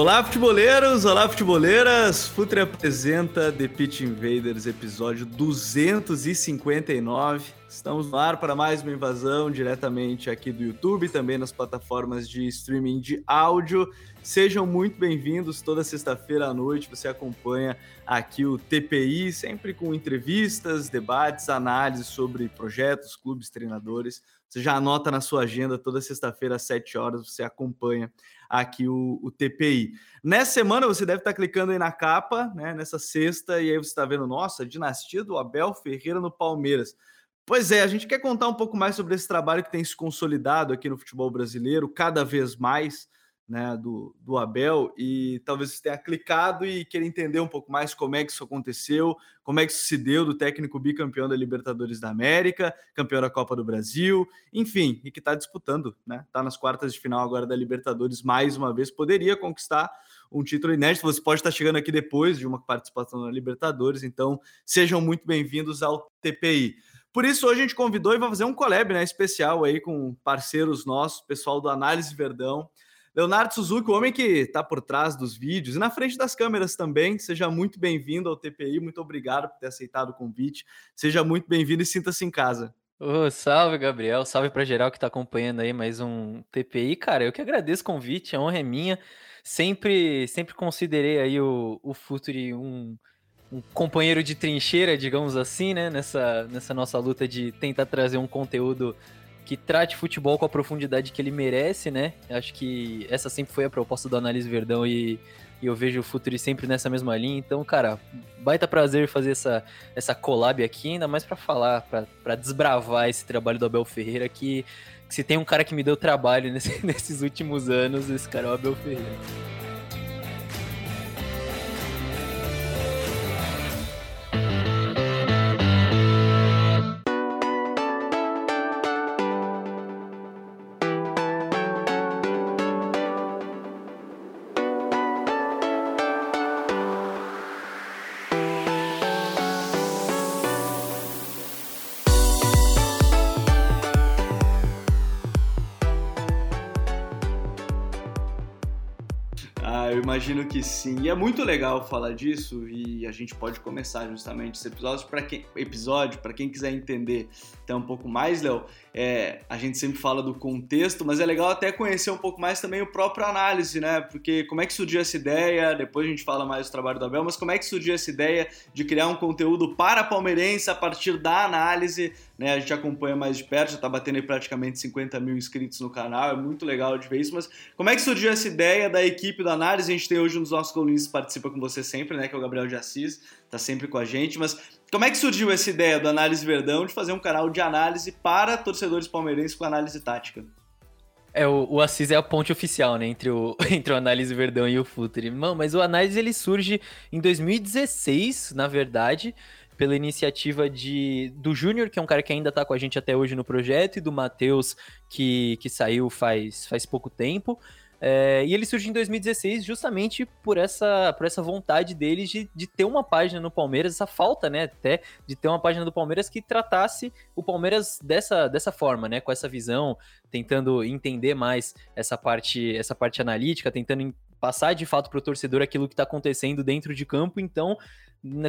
Olá, futeboleiros! Olá, futeboleiras! Futre apresenta The Pitch Invaders, episódio 259. Estamos no ar para mais uma invasão diretamente aqui do YouTube, também nas plataformas de streaming de áudio. Sejam muito bem-vindos. Toda sexta-feira à noite você acompanha aqui o TPI, sempre com entrevistas, debates, análises sobre projetos, clubes, treinadores. Você já anota na sua agenda toda sexta-feira às 7 horas, você acompanha aqui o, o, TPI. Nessa semana você deve estar clicando aí na capa, né? Nessa sexta, e aí você está vendo, nossa, dinastia do Abel Ferreira no Palmeiras. Pois é, a gente quer contar um pouco mais sobre esse trabalho que tem se consolidado aqui no futebol brasileiro, cada vez mais né, do, do Abel e talvez você tenha clicado e queira entender um pouco mais como é que isso aconteceu, como é que isso se deu do técnico bicampeão da Libertadores da América, campeão da Copa do Brasil, enfim, e que está disputando, né? Está nas quartas de final agora da Libertadores mais uma vez, poderia conquistar um título inédito. Você pode estar chegando aqui depois de uma participação na Libertadores, então sejam muito bem-vindos ao TPI. Por isso, hoje a gente convidou e vai fazer um collab né, especial aí com parceiros nossos, pessoal do Análise Verdão. Leonardo Suzuki, o homem que está por trás dos vídeos e na frente das câmeras também. Seja muito bem-vindo ao TPI, muito obrigado por ter aceitado o convite. Seja muito bem-vindo e sinta-se em casa. Oh, salve, Gabriel. Salve para geral que está acompanhando aí mais um TPI. Cara, eu que agradeço o convite, a honra é minha. Sempre, sempre considerei aí o, o Futuri um, um companheiro de trincheira, digamos assim, né? Nessa, nessa nossa luta de tentar trazer um conteúdo que trate futebol com a profundidade que ele merece, né? Acho que essa sempre foi a proposta do Análise Verdão e, e eu vejo o Futuri sempre nessa mesma linha. Então, cara, baita prazer fazer essa, essa collab aqui, ainda mais para falar, para desbravar esse trabalho do Abel Ferreira, que, que se tem um cara que me deu trabalho nesse, nesses últimos anos, esse cara é o Abel Ferreira. Imagino que sim. E é muito legal falar disso e a gente pode começar justamente esse episódio para quem episódio para quem quiser entender até um pouco mais, Léo. É, a gente sempre fala do contexto, mas é legal até conhecer um pouco mais também o próprio análise, né? Porque como é que surgiu essa ideia? Depois a gente fala mais do trabalho do Abel, mas como é que surgiu essa ideia de criar um conteúdo para palmeirense a partir da análise? Né, a gente acompanha mais de perto, já está batendo aí praticamente 50 mil inscritos no canal, é muito legal de ver isso, mas como é que surgiu essa ideia da equipe da análise? A gente tem hoje um dos nossos colunistas participa com você sempre, né, que é o Gabriel de Assis, está sempre com a gente, mas como é que surgiu essa ideia do Análise Verdão de fazer um canal de análise para torcedores palmeirenses com análise tática? É, o, o Assis é a ponte oficial, né, entre o, entre o Análise Verdão e o Futre. Mano, mas o Análise ele surge em 2016, na verdade, pela iniciativa de do Júnior, que é um cara que ainda tá com a gente até hoje no projeto, e do Matheus, que, que saiu faz, faz pouco tempo. É, e ele surgiu em 2016 justamente por essa, por essa vontade deles de, de ter uma página no Palmeiras, essa falta, né, até, de ter uma página do Palmeiras que tratasse o Palmeiras dessa, dessa forma, né, com essa visão, tentando entender mais essa parte, essa parte analítica, tentando passar de fato para o torcedor aquilo que está acontecendo dentro de campo. Então,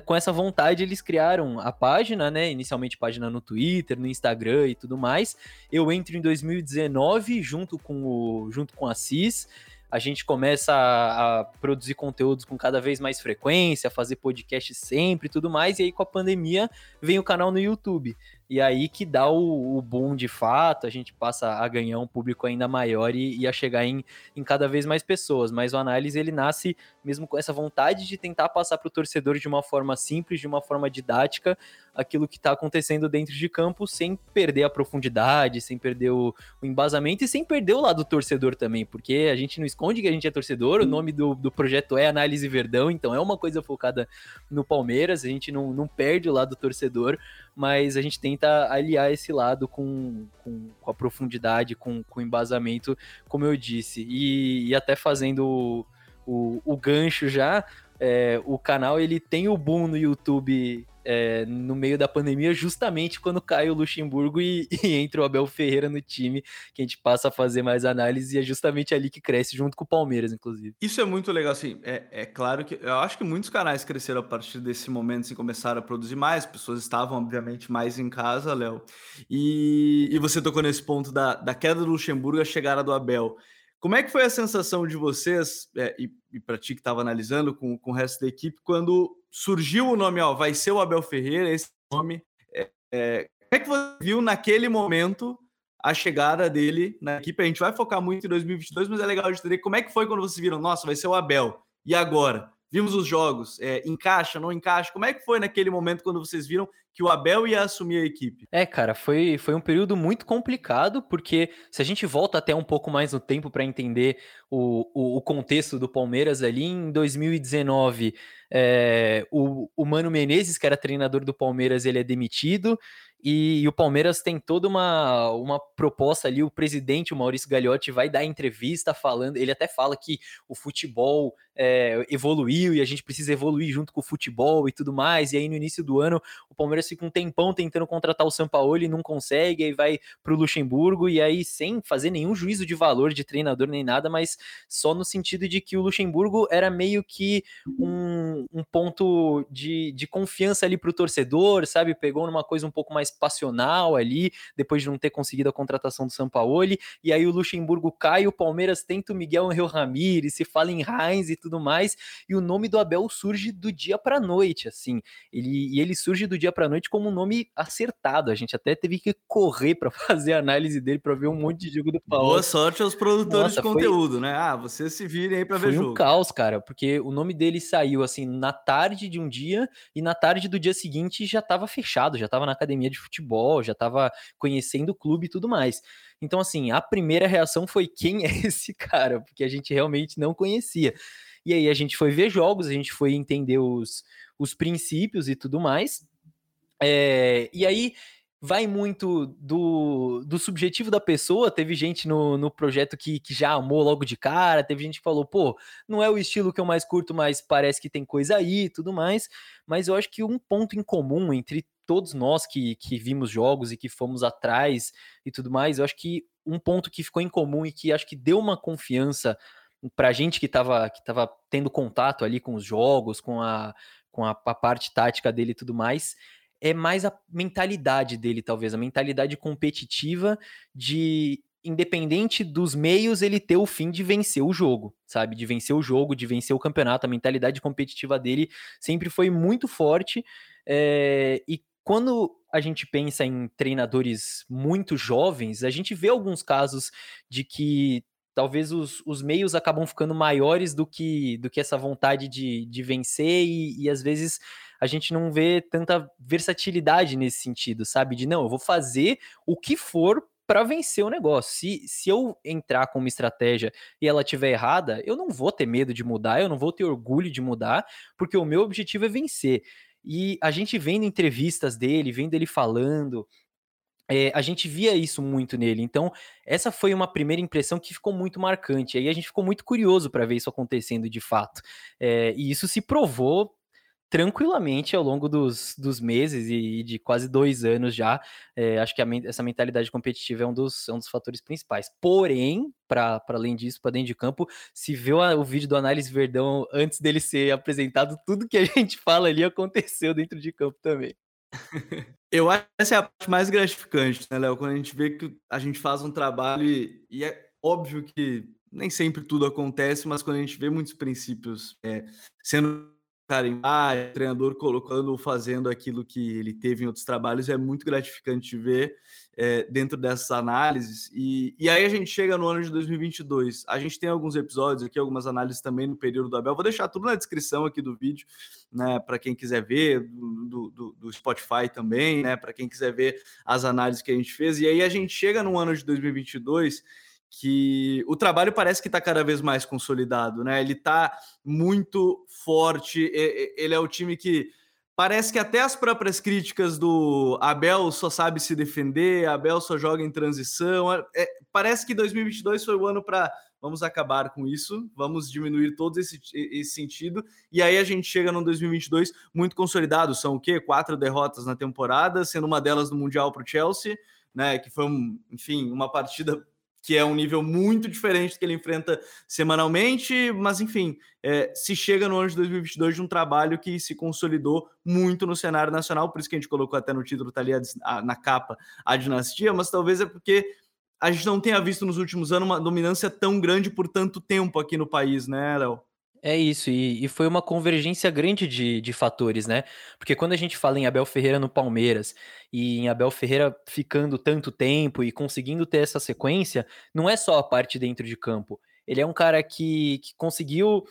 com essa vontade, eles criaram a página, né? Inicialmente página no Twitter, no Instagram e tudo mais. Eu entro em 2019 junto com o junto com a CIS. A gente começa a, a produzir conteúdos com cada vez mais frequência, fazer podcast sempre e tudo mais. E aí, com a pandemia, vem o canal no YouTube. E aí que dá o, o boom de fato, a gente passa a ganhar um público ainda maior e, e, a chegar em, em cada vez mais pessoas. Mas o análise ele nasce mesmo com essa vontade de tentar passar para o torcedor de uma forma simples, de uma forma didática, aquilo que está acontecendo dentro de campo sem perder a profundidade, sem perder o, o, embasamento e sem perder o lado torcedor também, porque a gente não esconde que a gente é torcedor, o nome do, do projeto é Análise Verdão, então é uma coisa focada no Palmeiras, a gente não, não perde o lado torcedor, mas a gente tenta aliar esse lado com, com, com a profundidade, com, com embasamento, como eu disse, e, e até fazendo o, o, o gancho já, é, o canal ele tem o boom no YouTube é, no meio da pandemia, justamente quando cai o Luxemburgo e, e, entra o Abel Ferreira no time, que a gente passa a fazer mais análise, e é justamente ali que cresce, junto com o Palmeiras, inclusive. Isso é muito legal, assim, é, é claro que eu acho que muitos canais cresceram a partir desse momento, assim, começaram a produzir mais, pessoas estavam, obviamente, mais em casa, Léo, e, e você tocou nesse ponto da, da queda do Luxemburgo e a chegada do Abel. Como é que foi a sensação de vocês, é, e, e para ti que estava analisando com, com o resto da equipe, quando surgiu o nome, ó, vai ser o Abel Ferreira, esse nome. É, é, como é que você viu naquele momento a chegada dele na equipe? A gente vai focar muito em 2022, mas é legal de entender como é que foi quando vocês viram, nossa, vai ser o Abel. E agora? Vimos os jogos, é, encaixa, não encaixa? Como é que foi naquele momento quando vocês viram que o Abel ia assumir a equipe? É, cara, foi, foi um período muito complicado, porque se a gente volta até um pouco mais no tempo para entender o, o, o, contexto do Palmeiras ali, em 2019, é, o, o Mano Menezes, que era treinador do Palmeiras, ele é demitido, e, e, o Palmeiras tem toda uma, uma proposta ali. O presidente, o Maurício Gagliotti, vai dar entrevista falando. Ele até fala que o futebol é, evoluiu e a gente precisa evoluir junto com o futebol e tudo mais. E aí, no início do ano, o Palmeiras fica um tempão tentando contratar o Sampaoli e não consegue. Aí vai para o Luxemburgo e aí, sem fazer nenhum juízo de valor de treinador nem nada, mas só no sentido de que o Luxemburgo era meio que um, um ponto de, de confiança ali para o torcedor, sabe? Pegou numa coisa um pouco mais passional ali, depois de não ter conseguido a contratação do Sampaoli, e aí o Luxemburgo cai, o Palmeiras tenta o Miguel Angel Ramírez, se fala em Heinz e tudo mais, e o nome do Abel surge do dia para noite, assim, ele, e ele surge do dia para noite como um nome acertado, a gente até teve que correr para fazer a análise dele para ver um monte de jogo do Palmeiras. Boa sorte aos produtores Nossa, de conteúdo, foi... né? Ah, vocês se virem aí para ver jogo. Foi um caos, cara, porque o nome dele saiu assim na tarde de um dia e na tarde do dia seguinte já estava fechado, já estava na academia de futebol, já estava conhecendo o clube e tudo mais. Então, assim, a primeira reação foi: quem é esse cara? Porque a gente realmente não conhecia. E aí a gente foi ver jogos, a gente foi entender os, os princípios e tudo mais. É, e aí vai muito do, do subjetivo da pessoa. Teve gente no, no projeto que, que já amou logo de cara, teve gente que falou, pô, não é o estilo que eu mais curto, mas parece que tem coisa aí e tudo mais. Mas eu acho que um ponto em comum entre todos nós que, que vimos jogos e que fomos atrás e tudo mais, eu acho que um ponto que ficou em comum e que acho que deu uma confiança para gente que estava que tava tendo contato ali com os jogos, com a, com a, a parte tática dele e tudo mais, é mais a mentalidade dele, talvez, a mentalidade competitiva de independente dos meios, ele ter o fim de vencer o jogo, sabe? De vencer o jogo, de vencer o campeonato. A mentalidade competitiva dele sempre foi muito forte. É, e quando a gente pensa em treinadores muito jovens, a gente vê alguns casos de que talvez os, os meios acabam ficando maiores do que, do que essa vontade de, de vencer, e, e às vezes a gente não vê tanta versatilidade nesse sentido, sabe? De não, eu vou fazer o que for para vencer o negócio. Se, se eu entrar com uma estratégia e ela estiver errada, eu não vou ter medo de mudar, eu não vou ter orgulho de mudar, porque o meu objetivo é vencer. E a gente vendo entrevistas dele, vendo ele falando, é, a gente via isso muito nele. Então, essa foi uma primeira impressão que ficou muito marcante. Aí a gente ficou muito curioso para ver isso acontecendo de fato. É, e isso se provou tranquilamente ao longo dos, dos meses e de quase dois anos já. É, acho que a, essa mentalidade competitiva é um dos, é um dos fatores principais. Porém, para além disso, para dentro de campo, se vê o, vídeo do Análise Verdão antes dele ser apresentado, tudo que a gente fala ali aconteceu dentro de campo também. Eu acho que essa é a parte mais gratificante, né, Léo? Quando a gente vê que a gente faz um trabalho e, e, é óbvio que nem sempre tudo acontece, mas quando a gente vê muitos princípios é, sendo ah, o treinador colocando, fazendo aquilo que ele teve em outros trabalhos, é muito gratificante ver é, dentro dessas análises. E, e aí a gente chega no ano de 2022. A gente tem alguns episódios aqui, algumas análises também no período do Abel. Vou deixar tudo na descrição aqui do vídeo, né, para quem quiser ver, do, do, do Spotify também, né, para quem quiser ver as análises que a gente fez. E aí a gente chega no ano de 2022 que o trabalho parece que está cada vez mais consolidado, né? Ele está muito forte. Ele é o time que parece que até as próprias críticas do Abel só sabe se defender, Abel só joga em transição. É, parece que 2022 foi o ano para vamos acabar com isso, vamos diminuir todo esse, esse sentido. E aí a gente chega no 2022 muito consolidado. São o quê? Quatro derrotas na temporada, sendo uma delas no Mundial para o Chelsea, né? Que foi, um, enfim, uma partida que é um nível muito diferente do que ele enfrenta semanalmente, mas enfim, é, se chega no ano de 2022 de um trabalho que se consolidou muito no cenário nacional, por isso que a gente colocou até no título, tá ali a, na capa, a dinastia, mas talvez é porque a gente não tenha visto nos últimos anos uma dominância tão grande por tanto tempo aqui no país, né, Léo? É isso, e, e, foi uma convergência grande de, de fatores, né? Porque quando a gente fala em Abel Ferreira no Palmeiras e em Abel Ferreira ficando tanto tempo e conseguindo ter essa sequência, não é só a parte dentro de campo. Ele é um cara que, que conseguiu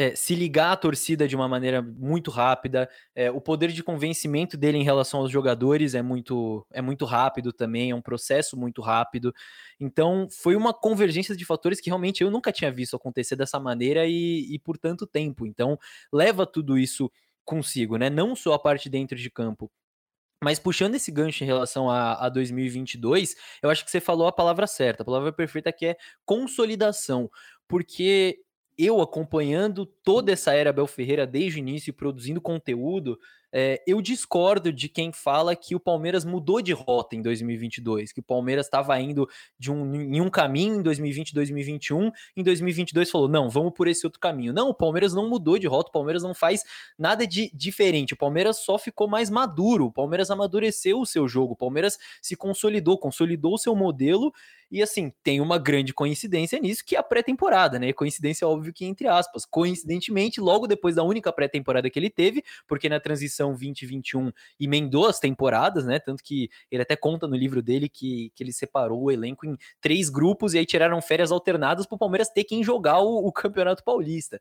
é, se ligar à torcida de uma maneira muito rápida. É, o poder de convencimento dele em relação aos jogadores é muito, é muito rápido também, é um processo muito rápido. Então, foi uma convergência de fatores que realmente eu nunca tinha visto acontecer dessa maneira e, e por tanto tempo. Então, leva tudo isso consigo, né? Não só a parte dentro de campo, mas puxando esse gancho em relação a, a, 2022, eu acho que você falou a palavra certa, a palavra perfeita que é consolidação, porque eu acompanhando toda essa era Bel Ferreira desde o início produzindo conteúdo, é, eu discordo de quem fala que o Palmeiras mudou de rota em 2022, que o Palmeiras estava indo de um, em um caminho em 2020, 2021, em 2022 falou, não, vamos por esse outro caminho. Não, o Palmeiras não mudou de rota, o Palmeiras não faz nada de diferente, o Palmeiras só ficou mais maduro, o Palmeiras amadureceu o seu jogo, o Palmeiras se consolidou, consolidou o seu modelo e assim, tem uma grande coincidência nisso, que é a pré-temporada, né? Coincidência, óbvio que entre aspas. Coincidentemente, logo depois da única pré-temporada que ele teve, porque na transição 2021 emendou as temporadas, né? Tanto que ele até conta no livro dele que, que ele separou o elenco em três grupos e aí tiraram férias alternadas para o Palmeiras ter quem jogar o, o Campeonato Paulista.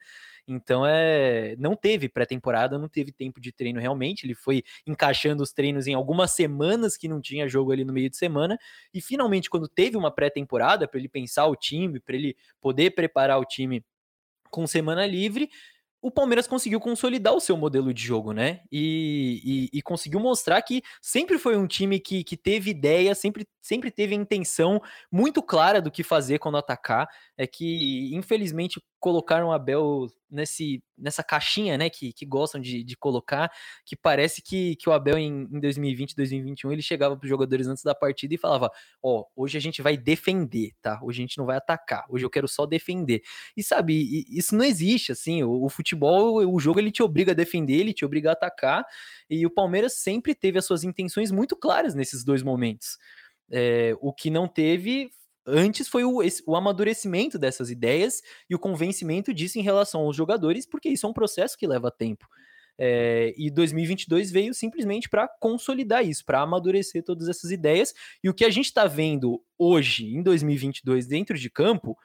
Então é, não teve pré-temporada, não teve tempo de treino realmente. Ele foi encaixando os treinos em algumas semanas que não tinha jogo ali no meio de semana e finalmente quando teve uma pré-temporada para ele pensar o time, para ele poder preparar o time com semana livre, o Palmeiras conseguiu consolidar o seu modelo de jogo, né? E, e, e, conseguiu mostrar que sempre foi um time que, que teve ideia, sempre, sempre teve a intenção muito clara do que fazer quando atacar. É que, infelizmente, colocaram o Abel nesse, nessa caixinha, né, que, que gostam de, de colocar, que parece que, que o Abel em, em 2020, 2021, ele chegava para os jogadores antes da partida e falava, ó, oh, hoje a gente vai defender, tá? Hoje a gente não vai atacar, hoje eu quero só defender. E sabe, isso não existe, assim, o, o futebol, o jogo ele te obriga a defender, ele te obriga a atacar, e o Palmeiras sempre teve as suas intenções muito claras nesses dois momentos. É, o que não teve antes foi o, o amadurecimento dessas ideias e o convencimento disso em relação aos jogadores, porque isso é um processo que leva tempo. É, e 2022 veio simplesmente para consolidar isso, para amadurecer todas essas ideias. E o que a gente está vendo hoje, em 2022, dentro de campo,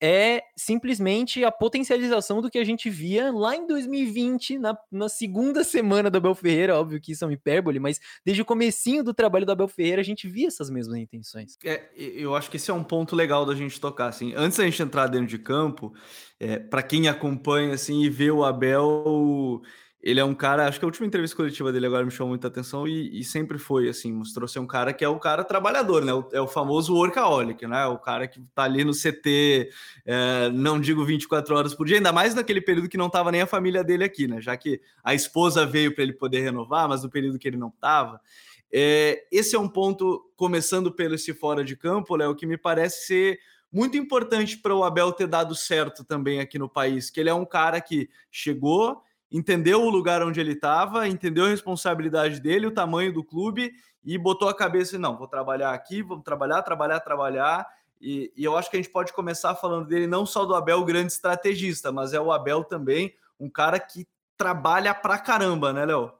é simplesmente a potencialização do que a gente via lá em 2020, na, na segunda semana do Abel Ferreira, óbvio que isso é uma hipérbole, mas desde o comecinho do trabalho do Abel Ferreira a gente via essas mesmas intenções. É, eu acho que esse é um ponto legal da gente tocar, assim, antes da gente entrar dentro de campo, é, para quem acompanha, assim, e vê o Abel ele é um cara, acho que a última entrevista coletiva dele agora me chamou muita atenção e, e, sempre foi assim, mostrou ser um cara que é o cara trabalhador, né? O, é o famoso workaholic, né? O cara que tá ali no CT, é, não digo 24 horas por dia, ainda mais naquele período que não tava nem a família dele aqui, né? Já que a esposa veio para ele poder renovar, mas no período que ele não tava. É, esse é um ponto, começando pelo esse fora de campo, Léo, que me parece ser muito importante para o Abel ter dado certo também aqui no país, que ele é um cara que chegou entendeu o lugar onde ele estava, entendeu a responsabilidade dele, o tamanho do clube e botou a cabeça, não, vou trabalhar aqui, vamos trabalhar, trabalhar, trabalhar. E, e, eu acho que a gente pode começar falando dele não só do Abel, grande estrategista, mas é o Abel também, um cara que trabalha pra caramba, né, Léo?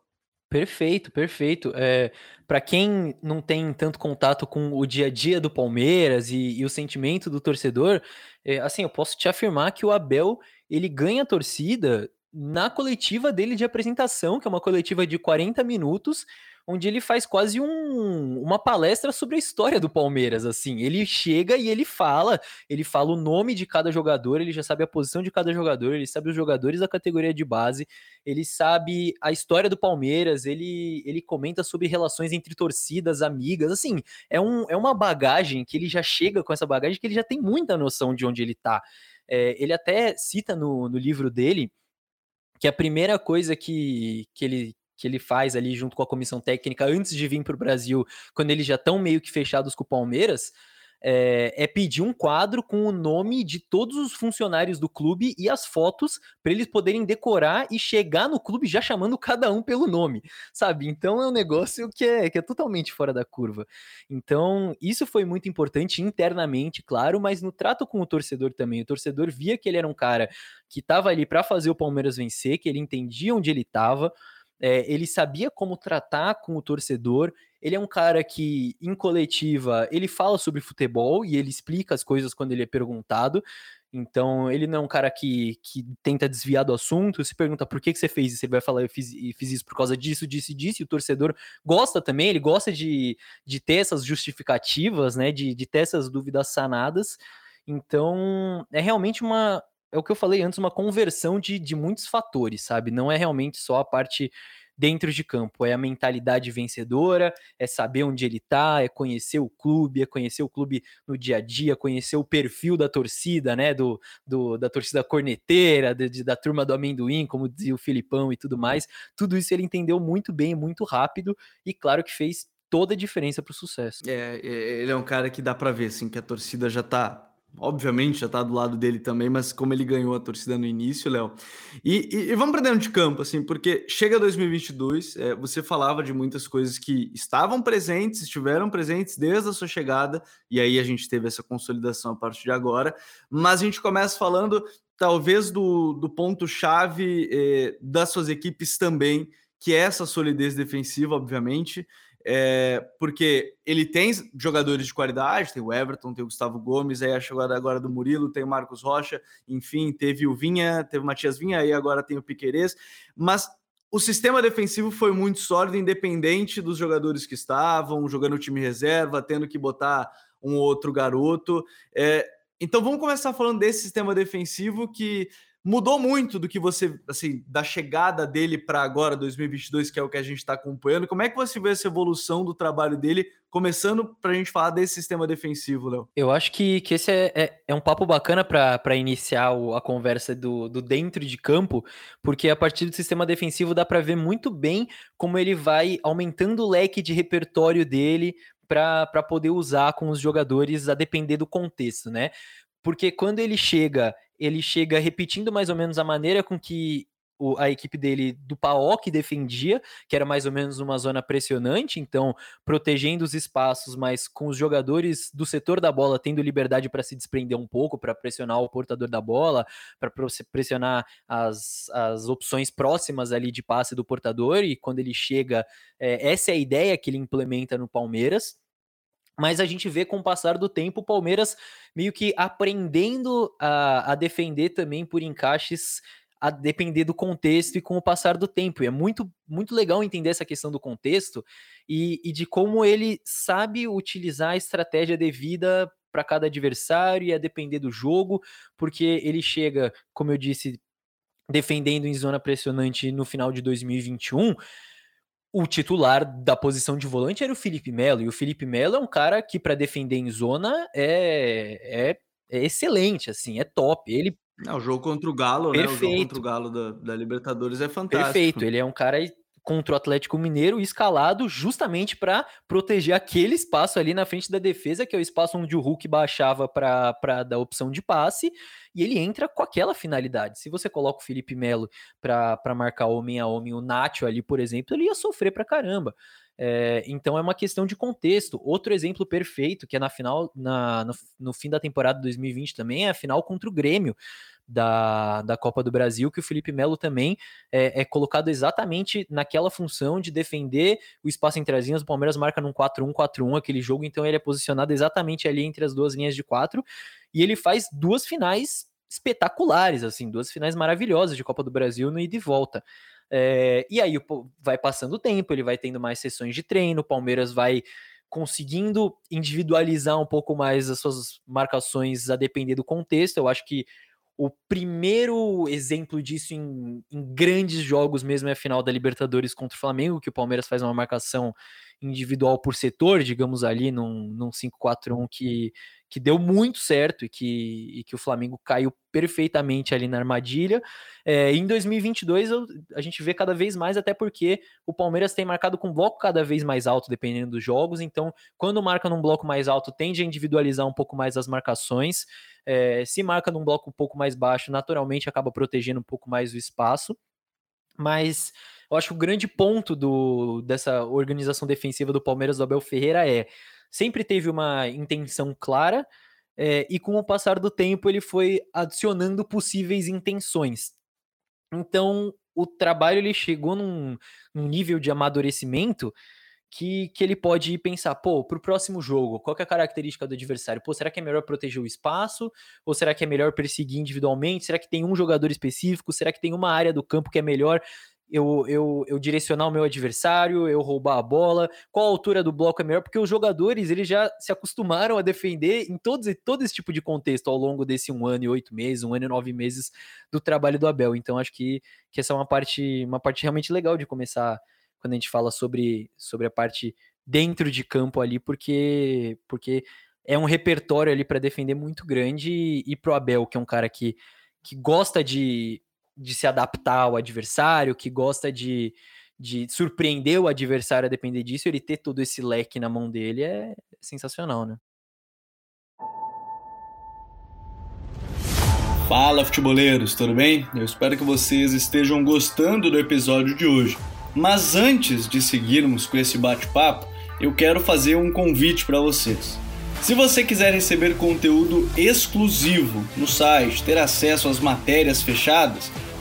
Perfeito, perfeito. É, para quem não tem tanto contato com o dia a dia do Palmeiras e, e o sentimento do torcedor, é, assim, eu posso te afirmar que o Abel ele ganha torcida na coletiva dele de apresentação, que é uma coletiva de 40 minutos, onde ele faz quase um, uma palestra sobre a história do Palmeiras, assim. Ele chega e ele fala, ele fala o nome de cada jogador, ele já sabe a posição de cada jogador, ele sabe os jogadores da categoria de base, ele sabe a história do Palmeiras, ele, ele comenta sobre relações entre torcidas, amigas, assim, é, um, é uma bagagem que ele já chega com essa bagagem que ele já tem muita noção de onde ele tá. É, ele até cita no, no livro dele que a primeira coisa que, que, ele, que ele faz ali junto com a comissão técnica antes de vir para o Brasil, quando eles já estão meio que fechados com o Palmeiras, é, é, pedir um quadro com o nome de todos os funcionários do clube e as fotos para eles poderem decorar e chegar no clube já chamando cada um pelo nome, sabe? Então é um negócio que é, que é totalmente fora da curva. Então, isso foi muito importante internamente, claro, mas no trato com o torcedor também. O torcedor via que ele era um cara que estava ali para fazer o Palmeiras vencer, que ele entendia onde ele estava. É, ele sabia como tratar com o torcedor. Ele é um cara que, em coletiva, ele fala sobre futebol e ele explica as coisas quando ele é perguntado. Então, ele não é um cara que, que tenta desviar do assunto. Se pergunta por que, que você fez isso, ele vai falar, eu fiz, fiz isso por causa disso, disso e disso. E o torcedor gosta também, ele gosta de, de ter essas justificativas, né? De, de ter essas dúvidas sanadas. Então, é realmente uma, é o que eu falei antes, uma conversão de, de muitos fatores, sabe? Não é realmente só a parte dentro de campo, é a mentalidade vencedora, é saber onde ele tá, é conhecer o clube, é conhecer o clube no dia a dia, conhecer o perfil da torcida, né? Do, do da torcida corneteira, de, da turma do amendoim, como dizia o Filipão e tudo mais. Tudo isso ele entendeu muito bem, muito rápido, e claro que fez toda a diferença para o sucesso. É, é, ele é um cara que dá para ver assim que a torcida já tá obviamente já tá do lado dele também, mas como ele ganhou a torcida no início, Léo. E, e, e, vamos para dentro de campo, assim, porque chega 2022, é, você falava de muitas coisas que estavam presentes, estiveram presentes desde a sua chegada, e aí a gente teve essa consolidação a partir de agora, mas a gente começa falando talvez do, do ponto-chave é, das suas equipes também, que é essa solidez defensiva, obviamente é, porque ele tem jogadores de qualidade, tem o Everton, tem o Gustavo Gomes, aí a chegada agora do Murilo, tem o Marcos Rocha, enfim, teve o Vinha, teve o Matias Vinha, aí agora tem o Piquerez, mas o sistema defensivo foi muito sólido, independente dos jogadores que estavam, jogando o time reserva, tendo que botar um outro garoto. É, então vamos começar falando desse sistema defensivo que mudou muito do que você, assim, da chegada dele para agora, 2022, que é o que a gente está acompanhando. Como é que você vê essa evolução do trabalho dele, começando para a gente falar desse sistema defensivo, Léo? Eu acho que, que esse é, é, é um papo bacana para iniciar o, a conversa do, do dentro de campo, porque a partir do sistema defensivo dá para ver muito bem como ele vai aumentando o leque de repertório dele para poder usar com os jogadores a depender do contexto, né? Porque quando ele chega ele chega repetindo mais ou menos a maneira com que o, a equipe dele do PAOK defendia, que era mais ou menos uma zona pressionante, então protegendo os espaços, mas com os jogadores do setor da bola tendo liberdade para se desprender um pouco, para pressionar o portador da bola, para pressionar as, as opções próximas ali de passe do portador, e quando ele chega, é, essa é a ideia que ele implementa no Palmeiras. Mas a gente vê com o passar do tempo o Palmeiras meio que aprendendo a, a defender também por encaixes a depender do contexto e com o passar do tempo. E é muito, muito legal entender essa questão do contexto e, e de como ele sabe utilizar a estratégia devida para cada adversário e a depender do jogo, porque ele chega, como eu disse, defendendo em zona pressionante no final de 2021 o titular da posição de volante era o Felipe Melo, e o Felipe Melo é um cara que para defender em zona é, é, é, excelente, assim, é top. Ele é, o jogo contra o Galo, Perfeito. né? O jogo contra o Galo da, da Libertadores é fantástico. Perfeito, ele é um cara contra o Atlético Mineiro escalado justamente para proteger aquele espaço ali na frente da defesa, que é o espaço onde o Hulk baixava para dar opção de passe, e ele entra com aquela finalidade. Se você coloca o Felipe Melo para marcar homem a homem, o Nacho ali, por exemplo, ele ia sofrer pra caramba. É, então é uma questão de contexto. Outro exemplo perfeito, que é na final, na, no, no fim da temporada 2020 também, é a final contra o Grêmio da, da Copa do Brasil, que o Felipe Melo também é, é, colocado exatamente naquela função de defender o espaço entre as linhas. O Palmeiras marca num 4-1-4-1 aquele jogo, então ele é posicionado exatamente ali entre as duas linhas de quatro, e ele faz duas finais espetaculares, assim, duas finais maravilhosas de Copa do Brasil no ida e volta. É, e aí vai passando o tempo, ele vai tendo mais sessões de treino, o Palmeiras vai conseguindo individualizar um pouco mais as suas marcações a depender do contexto. Eu acho que o primeiro exemplo disso em, em, grandes jogos mesmo é a final da Libertadores contra o Flamengo, que o Palmeiras faz uma marcação individual por setor, digamos ali, num, num 5-4-1 que que deu muito certo e que, e que o Flamengo caiu perfeitamente ali na armadilha. É, em 2022 eu, a gente vê cada vez mais, até porque o Palmeiras tem marcado com bloco cada vez mais alto, dependendo dos jogos. Então, quando marca num bloco mais alto, tende a individualizar um pouco mais as marcações. É, se marca num bloco um pouco mais baixo, naturalmente acaba protegendo um pouco mais o espaço. Mas eu acho que o grande ponto do, dessa organização defensiva do Palmeiras do Abel Ferreira é sempre teve uma intenção clara, é, e com o passar do tempo ele foi adicionando possíveis intenções. Então o trabalho ele chegou num, num nível de amadurecimento que, que ele pode pensar, pô, para o próximo jogo, qual é a característica do adversário? Pô, será que é melhor proteger o espaço? Ou será que é melhor perseguir individualmente? Será que tem um jogador específico? Será que tem uma área do campo que é melhor eu, eu, eu direcionar o meu adversário, eu roubar a bola, qual a altura do bloco é melhor, porque os jogadores eles já se acostumaram a defender em todos, todo esse tipo de contexto ao longo desse um ano e oito meses, um ano e nove meses do trabalho do Abel. Então acho que, que essa é uma parte, uma parte realmente legal de começar quando a gente fala sobre, sobre a parte dentro de campo ali, porque, porque é um repertório ali para defender muito grande e, e pro Abel, que é um cara que, que gosta de de se adaptar ao adversário, que gosta de, de surpreender o adversário a depender disso, ele ter todo esse leque na mão dele é sensacional, né? Fala, futeboleiros, tudo bem? Eu espero que vocês estejam gostando do episódio de hoje. Mas antes de seguirmos com esse bate-papo, eu quero fazer um convite para vocês. Se você quiser receber conteúdo exclusivo no site, ter acesso às matérias fechadas,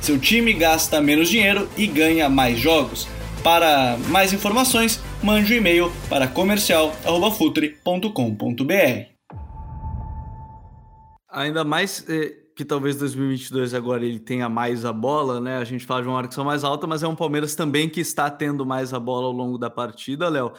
seu time gasta menos dinheiro e ganha mais jogos. Para mais informações, mande um e-mail para comercial@futre.com.br. Ainda mais eh, que talvez 2022 agora ele tenha mais a bola, né? A gente fala de uma marcação mais alta, mas é um Palmeiras também que está tendo mais a bola ao longo da partida, Léo.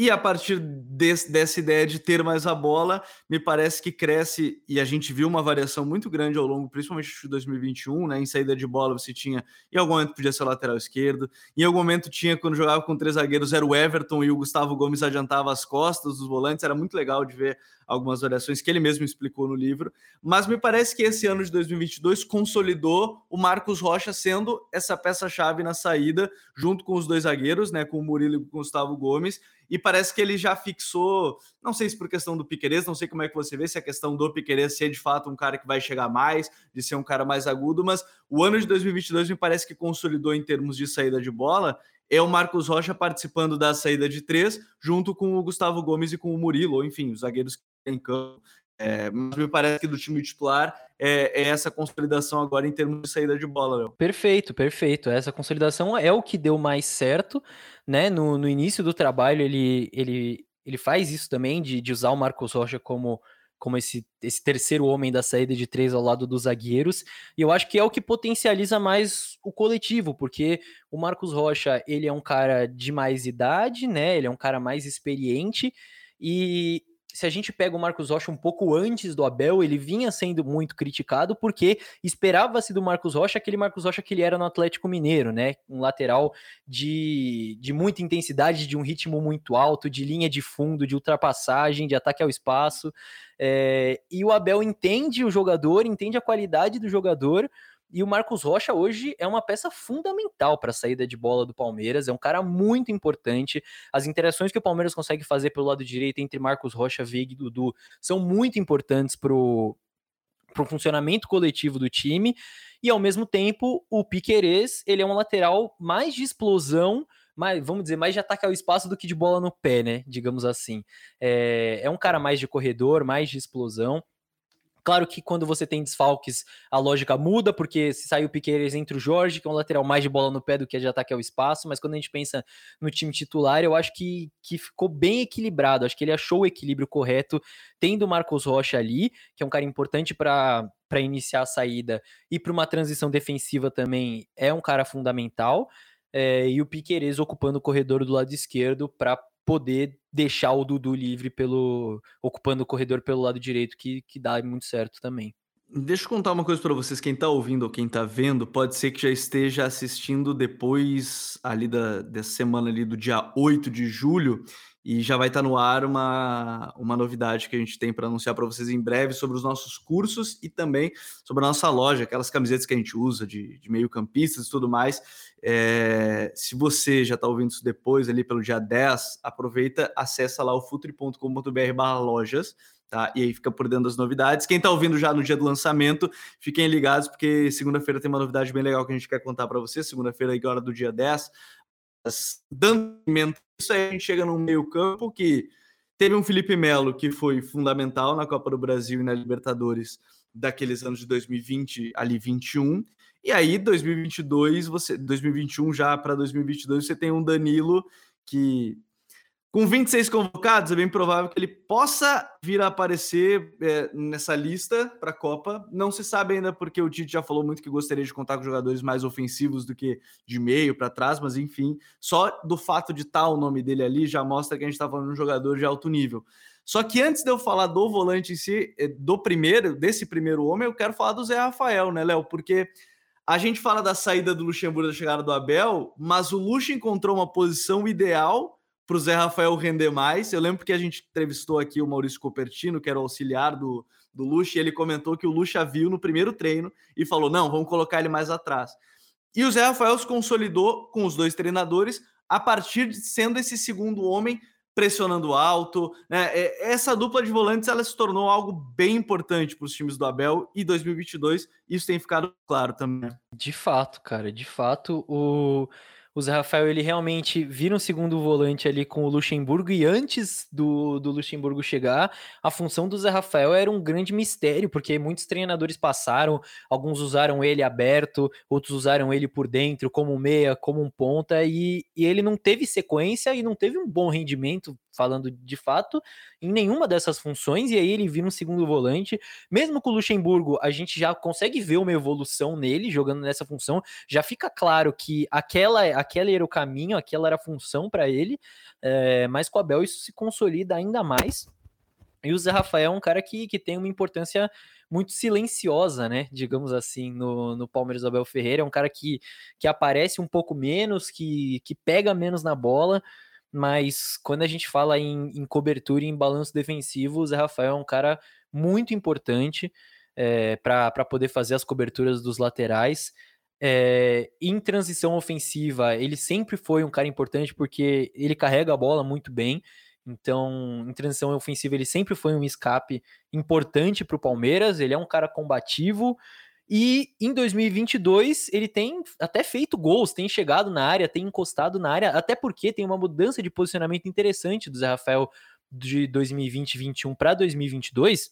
E a partir desse, dessa ideia de ter mais a bola, me parece que cresce, e a gente viu uma variação muito grande ao longo, principalmente de 2021, né? Em saída de bola, você tinha, em algum momento podia ser o lateral esquerdo, em algum momento tinha, quando jogava com três zagueiros, era o Everton e o Gustavo Gomes adiantava as costas dos volantes, era muito legal de ver algumas variações que ele mesmo explicou no livro, mas me parece que esse ano de 2022 consolidou o Marcos Rocha sendo essa peça-chave na saída, junto com os dois zagueiros, né, com o Murilo e com o Gustavo Gomes, e parece que ele já fixou, não sei se por questão do Piquerez, não sei como é que você vê, se a questão do Piquerez ser de fato um cara que vai chegar mais, de ser um cara mais agudo, mas o ano de 2022 me parece que consolidou em termos de saída de bola, é o Marcos Rocha participando da saída de três, junto com o Gustavo Gomes e com o Murilo, enfim, os zagueiros que em campo. É, mas me parece que do time titular é, é, essa consolidação agora em termos de saída de bola, Léo. Perfeito, perfeito. Essa consolidação é o que deu mais certo, né? No, no início do trabalho, ele, ele, ele faz isso também, de, de usar o Marcos Rocha como, como esse, esse terceiro homem da saída de três ao lado dos zagueiros. E eu acho que é o que potencializa mais o coletivo, porque o Marcos Rocha, ele é um cara de mais idade, né? Ele é um cara mais experiente. E, se a gente pega o Marcos Rocha um pouco antes do Abel, ele vinha sendo muito criticado porque esperava-se do Marcos Rocha aquele Marcos Rocha que ele era no Atlético Mineiro, né? Um lateral de, de muita intensidade, de um ritmo muito alto, de linha de fundo, de ultrapassagem, de ataque ao espaço. É, e o Abel entende o jogador, entende a qualidade do jogador, e o Marcos Rocha hoje é uma peça fundamental para a saída de bola do Palmeiras, é um cara muito importante. As interações que o Palmeiras consegue fazer pelo lado direito entre Marcos Rocha, Veiga e Dudu são muito importantes para o funcionamento coletivo do time. E ao mesmo tempo, o Piquerez, ele é um lateral mais de explosão, mais, vamos dizer, mais de ataque ao espaço do que de bola no pé, né? Digamos assim. É, é um cara mais de corredor, mais de explosão. Claro que quando você tem desfalques, a lógica muda, porque se sai o Piqueires entre o Jorge, que é um lateral mais de bola no pé do que de ataque ao espaço, mas quando a gente pensa no time titular, eu acho que, que ficou bem equilibrado, acho que ele achou o equilíbrio correto, tendo o Marcos Rocha ali, que é um cara importante para iniciar a saída, e para uma transição defensiva também é um cara fundamental, é, e o Piqueires ocupando o corredor do lado esquerdo para poder deixar o Dudu livre pelo ocupando o corredor pelo lado direito, que, que dá muito certo também. Deixa eu contar uma coisa para vocês, quem está ouvindo ou quem está vendo, pode ser que já esteja assistindo depois ali da, dessa semana ali do dia 8 de julho, e já vai estar tá no ar uma, uma novidade que a gente tem para anunciar para vocês em breve sobre os nossos cursos e também sobre a nossa loja, aquelas camisetas que a gente usa de, de meio-campistas e tudo mais. É, se você já está ouvindo isso depois, ali pelo dia 10, aproveita, acessa lá o futre.com.br lojas, tá? E aí fica por dentro das novidades. Quem está ouvindo já no dia do lançamento, fiquem ligados, porque segunda-feira tem uma novidade bem legal que a gente quer contar para vocês. Segunda-feira, agora do dia 10, dando isso aí a gente chega num meio campo que teve um Felipe Melo que foi fundamental na Copa do Brasil e na Libertadores daqueles anos de 2020 ali 21 e aí 2022 você 2021 já para 2022 você tem um Danilo que com 26 convocados, é bem provável que ele possa vir a aparecer é, nessa lista para a Copa. Não se sabe ainda, porque o Tite já falou muito que gostaria de contar com jogadores mais ofensivos do que de meio para trás, mas enfim, só do fato de estar tá o nome dele ali já mostra que a gente está falando de um jogador de alto nível. Só que antes de eu falar do volante em si, é, do primeiro, desse primeiro homem, eu quero falar do Zé Rafael, né, Léo? Porque a gente fala da saída do Luxemburgo da chegada do Abel, mas o Luxo encontrou uma posição ideal para o Zé Rafael render mais. Eu lembro que a gente entrevistou aqui o Maurício Copertino, que era o auxiliar do, do Lucha, e ele comentou que o Lucha viu no primeiro treino e falou: não, vamos colocar ele mais atrás. E o Zé Rafael se consolidou com os dois treinadores a partir de sendo esse segundo homem pressionando alto. Né? É, essa dupla de volantes ela se tornou algo bem importante para os times do Abel e 2022 isso tem ficado claro também. De fato, cara, de fato o o Zé Rafael ele realmente vira um segundo volante ali com o Luxemburgo e antes do, do Luxemburgo chegar, a função do Zé Rafael era um grande mistério, porque muitos treinadores passaram, alguns usaram ele aberto, outros usaram ele por dentro, como meia, como um ponta, e, e ele não teve sequência e não teve um bom rendimento, falando de fato, em nenhuma dessas funções, e aí ele vira um segundo volante. Mesmo com o Luxemburgo, a gente já consegue ver uma evolução nele jogando nessa função. Já fica claro que aquela, aquela era o caminho, aquela era a função para ele, é, mas com o Abel isso se consolida ainda mais. E o Zé Rafael é um cara que, que tem uma importância muito silenciosa, né? Digamos assim, no, no Palmeiras Abel Ferreira. É um cara que, que aparece um pouco menos, que, que pega menos na bola, mas quando a gente fala em, em cobertura e em balanço defensivo, o Zé Rafael é um cara muito importante é, eh, para poder fazer as coberturas dos laterais. É, em transição ofensiva, ele sempre foi um cara importante porque ele carrega a bola muito bem. Então, em transição ofensiva, ele sempre foi um escape importante para o Palmeiras. Ele é um cara combativo, e em 2022 ele tem até feito gols, tem chegado na área, tem encostado na área, até porque tem uma mudança de posicionamento interessante do Zé Rafael de 2020-21 para 2022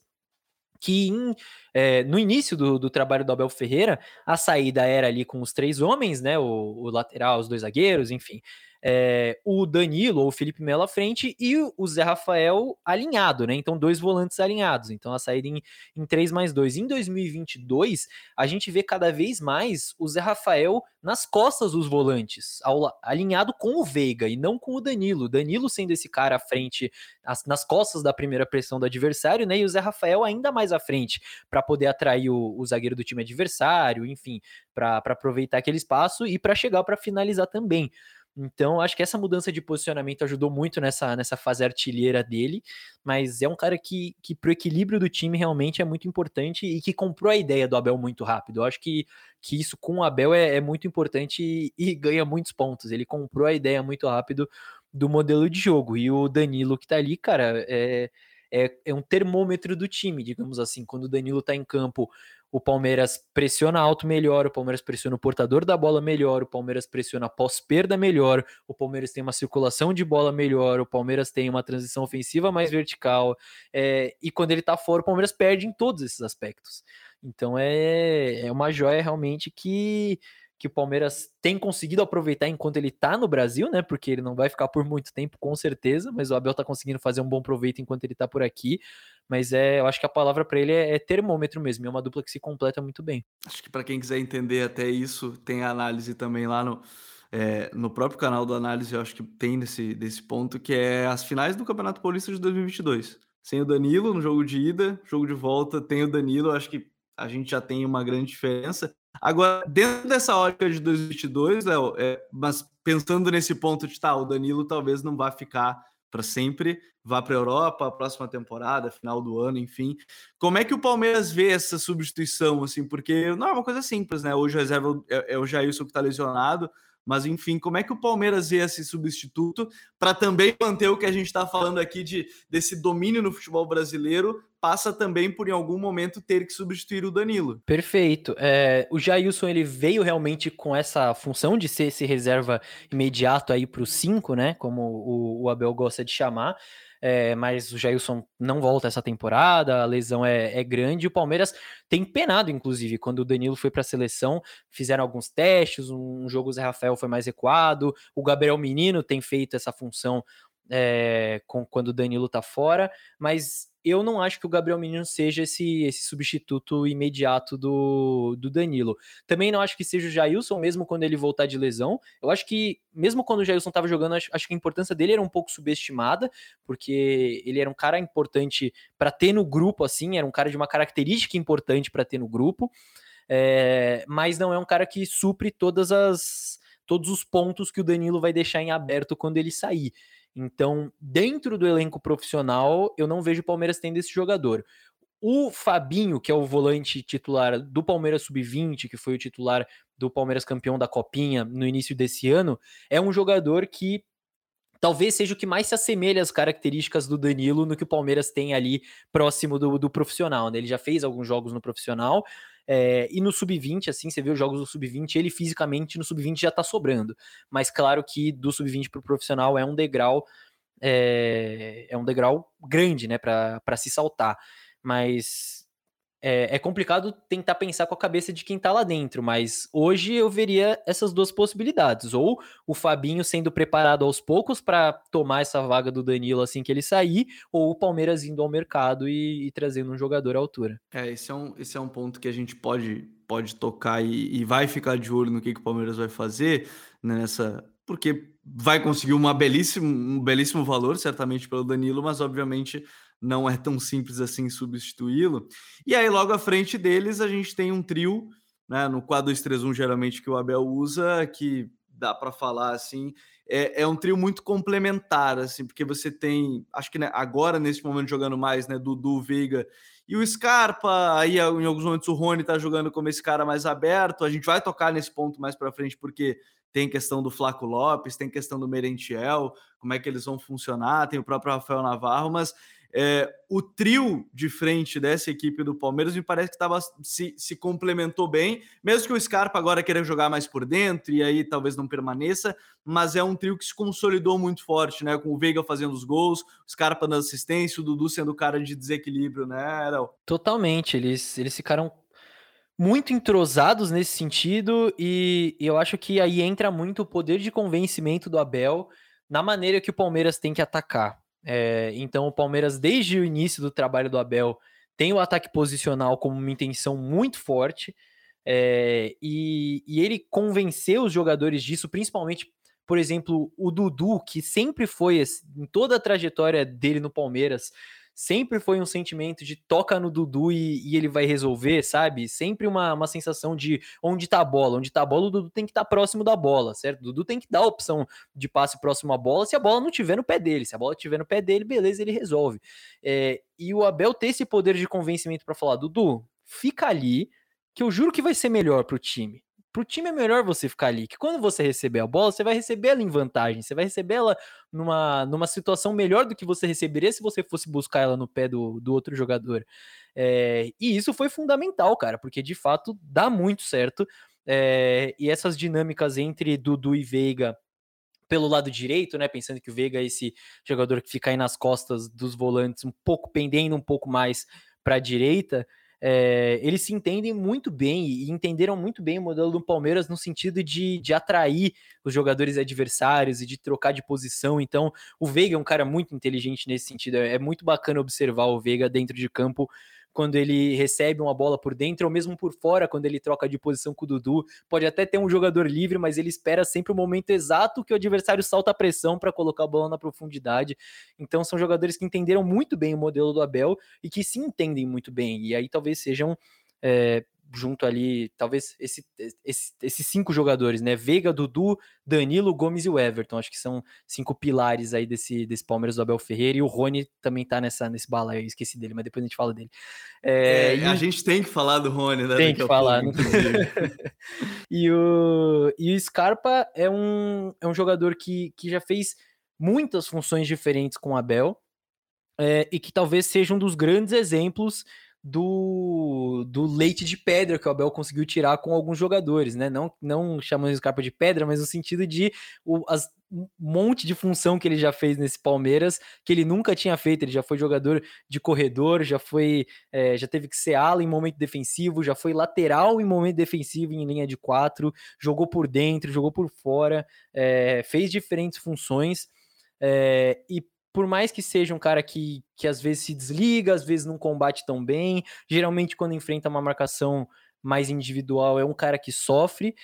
que em, é, no início do, do, trabalho do Abel Ferreira, a saída era ali com os três homens, né? O, o, lateral, os dois zagueiros, enfim. É, o Danilo ou o Felipe Melo à frente e o Zé Rafael alinhado, né? Então, dois volantes alinhados. Então, a saída em, em 3 mais 2. Em 2022, a gente vê cada vez mais o Zé Rafael nas costas dos volantes, ao, alinhado com o Veiga e não com o Danilo. Danilo sendo esse cara à frente, as, nas costas da primeira pressão do adversário, né? E o Zé Rafael ainda mais à frente, para poder atrair o, o, zagueiro do time adversário, enfim, para aproveitar aquele espaço e para chegar para finalizar também. Então, acho que essa mudança de posicionamento ajudou muito nessa, nessa fase artilheira dele, mas é um cara que, que para o equilíbrio do time realmente é muito importante e que comprou a ideia do Abel muito rápido. Eu acho que, que isso com o Abel é, é muito importante e, e ganha muitos pontos. Ele comprou a ideia muito rápido do modelo de jogo. E o Danilo que tá ali, cara, é, é, é um termômetro do time, digamos assim. Quando o Danilo tá em campo o Palmeiras pressiona alto melhor, o Palmeiras pressiona o portador da bola melhor, o Palmeiras pressiona pós-perda melhor, o Palmeiras tem uma circulação de bola melhor, o Palmeiras tem uma transição ofensiva mais vertical, é, e quando ele tá fora, o Palmeiras perde em todos esses aspectos. Então é, é uma joia realmente que que o Palmeiras tem conseguido aproveitar enquanto ele tá no Brasil, né? Porque ele não vai ficar por muito tempo, com certeza, mas o Abel tá conseguindo fazer um bom proveito enquanto ele tá por aqui. Mas é, eu acho que a palavra para ele é, é, termômetro mesmo, é uma dupla que se completa muito bem. Acho que para quem quiser entender até isso, tem análise também lá no, é, no próprio canal do Análise, eu acho que tem nesse, desse ponto, que é as finais do Campeonato Paulista de 2022. Sem o Danilo no jogo de ida, jogo de volta, tem o Danilo, acho que a gente já tem uma grande diferença. Agora, dentro dessa ótica de 2022, Léo, é, mas pensando nesse ponto de tá, o Danilo talvez não vá ficar para sempre, vá para a Europa, próxima temporada, final do ano, enfim. Como é que o Palmeiras vê essa substituição, assim? Porque não é uma coisa simples, né? Hoje o reserva é, é o Jailson que está lesionado, mas enfim, como é que o Palmeiras vê esse substituto para também manter o que a gente está falando aqui de desse domínio no futebol brasileiro? Passa também por em algum momento ter que substituir o Danilo. Perfeito. É, o Jailson ele veio realmente com essa função de ser esse reserva imediato aí para o 5, né? Como o, o Abel gosta de chamar é, mas o Jailson não volta essa temporada, a lesão é, é, grande. O Palmeiras tem penado, inclusive, quando o Danilo foi para a seleção, fizeram alguns testes. Um jogo o Zé Rafael foi mais recuado, o Gabriel Menino tem feito essa função é, com, quando o Danilo tá fora, mas eu não acho que o Gabriel Menino seja esse, esse substituto imediato do, do Danilo. Também não acho que seja o Jailson, mesmo quando ele voltar de lesão. Eu acho que, mesmo quando o Jailson estava jogando, acho, acho, que a importância dele era um pouco subestimada, porque ele era um cara importante para ter no grupo, assim, era um cara de uma característica importante para ter no grupo, é, mas não é um cara que supre todas as todos os pontos que o Danilo vai deixar em aberto quando ele sair. Então, dentro do elenco profissional, eu não vejo o Palmeiras tendo esse jogador. O Fabinho, que é o volante titular do Palmeiras Sub-20, que foi o titular do Palmeiras campeão da Copinha no início desse ano, é um jogador que talvez seja o que mais se assemelha às características do Danilo no que o Palmeiras tem ali próximo do, do profissional. Né? Ele já fez alguns jogos no profissional, é, e no sub-20, assim, você vê os jogos do sub-20, ele fisicamente no sub-20 já tá sobrando. Mas claro que do sub-20 pro profissional é um degrau. É, é um degrau grande, né, para se saltar. Mas é, é, complicado tentar pensar com a cabeça de quem tá lá dentro, mas hoje eu veria essas duas possibilidades. Ou o Fabinho sendo preparado aos poucos para tomar essa vaga do Danilo assim que ele sair, ou o Palmeiras indo ao mercado e, e trazendo um jogador à altura. É, esse é um, esse é um ponto que a gente pode, pode tocar e, e vai ficar de olho no que, que o Palmeiras vai fazer né, nessa. Porque vai conseguir uma belíssimo, um belíssimo valor, certamente, pelo Danilo, mas obviamente não é tão simples assim substituí-lo. E aí, logo à frente deles, a gente tem um trio, né, no 4-2-3-1, geralmente, que o Abel usa, que dá para falar assim, é, é, um trio muito complementar, assim, porque você tem, acho que né, agora, nesse momento, jogando mais, né, Dudu, Veiga e o Scarpa, aí em alguns momentos o Rony tá jogando como esse cara mais aberto, a gente vai tocar nesse ponto mais para frente, porque tem questão do Flaco Lopes, tem questão do Merentiel, como é que eles vão funcionar, tem o próprio Rafael Navarro, mas é, o trio de frente dessa equipe do Palmeiras me parece que tava, se, se complementou bem, mesmo que o Scarpa agora queira jogar mais por dentro e aí talvez não permaneça, mas é um trio que se consolidou muito forte, né? Com o Veiga fazendo os gols, o Scarpa dando assistência, o Dudu sendo o cara de desequilíbrio, né, Erel? Totalmente, eles, eles ficaram muito entrosados nesse sentido, e, eu acho que aí entra muito o poder de convencimento do Abel na maneira que o Palmeiras tem que atacar. É, então, o Palmeiras, desde o início do trabalho do Abel, tem o ataque posicional como uma intenção muito forte, é, e, e ele convenceu os jogadores disso, principalmente por exemplo, o Dudu, que sempre foi, em toda a trajetória dele no Palmeiras, sempre foi um sentimento de toca no Dudu e, e, ele vai resolver, sabe? Sempre uma, uma sensação de onde tá a bola, onde tá a bola, o Dudu tem que estar tá próximo da bola, certo? O Dudu tem que dar a opção de passe próximo à bola se a bola não tiver no pé dele. Se a bola tiver no pé dele, beleza, ele resolve. É, e o Abel ter esse poder de convencimento para falar, Dudu, fica ali, que eu juro que vai ser melhor pro time pro time é melhor você ficar ali, que quando você receber a bola, você vai receber ela em vantagem, você vai receber ela numa, numa situação melhor do que você receberia se você fosse buscar ela no pé do, do outro jogador. É, e isso foi fundamental, cara, porque de fato dá muito certo. É, e essas dinâmicas entre Dudu e Veiga pelo lado direito, né? Pensando que o Veiga é esse jogador que fica aí nas costas dos volantes, um pouco pendendo um pouco mais para a direita é, eles se entendem muito bem e entenderam muito bem o modelo do Palmeiras no sentido de, de atrair os jogadores adversários e de trocar de posição. Então, o Veiga é um cara muito inteligente nesse sentido. É, é muito bacana observar o Veiga dentro de campo quando ele recebe uma bola por dentro, ou mesmo por fora, quando ele troca de posição com o Dudu. Pode até ter um jogador livre, mas ele espera sempre o momento exato que o adversário salta a pressão para colocar a bola na profundidade. Então são jogadores que entenderam muito bem o modelo do Abel e que se entendem muito bem. E aí talvez sejam é, junto ali, talvez esse, esse, esses cinco jogadores, né? Veiga, Dudu, Danilo, Gomes e o Everton. Acho que são cinco pilares aí desse, desse Palmeiras do Abel Ferreira. E o Rony também tá nessa, nesse bala aí, eu esqueci dele, mas depois a gente fala dele. É, é, a gente tem que falar do Rony, né? Tem que falar, não e, o, e o Scarpa é um, é um jogador que, que já fez muitas funções diferentes com o Abel. É, e que talvez seja um dos grandes exemplos do, do leite de pedra que o Abel conseguiu tirar com alguns jogadores, né? Não, não chamando o Scarpa de pedra, mas no sentido de o, as, um monte de função que ele já fez nesse Palmeiras, que ele nunca tinha feito. Ele já foi jogador de corredor, já foi, é, já teve que ser ala em momento defensivo, já foi lateral em momento defensivo em linha de quatro, jogou por dentro, jogou por fora, é, fez diferentes funções. É, e por mais que seja um cara que, que às vezes se desliga, às vezes não combate tão bem, geralmente quando enfrenta uma marcação mais individual é um cara que sofre,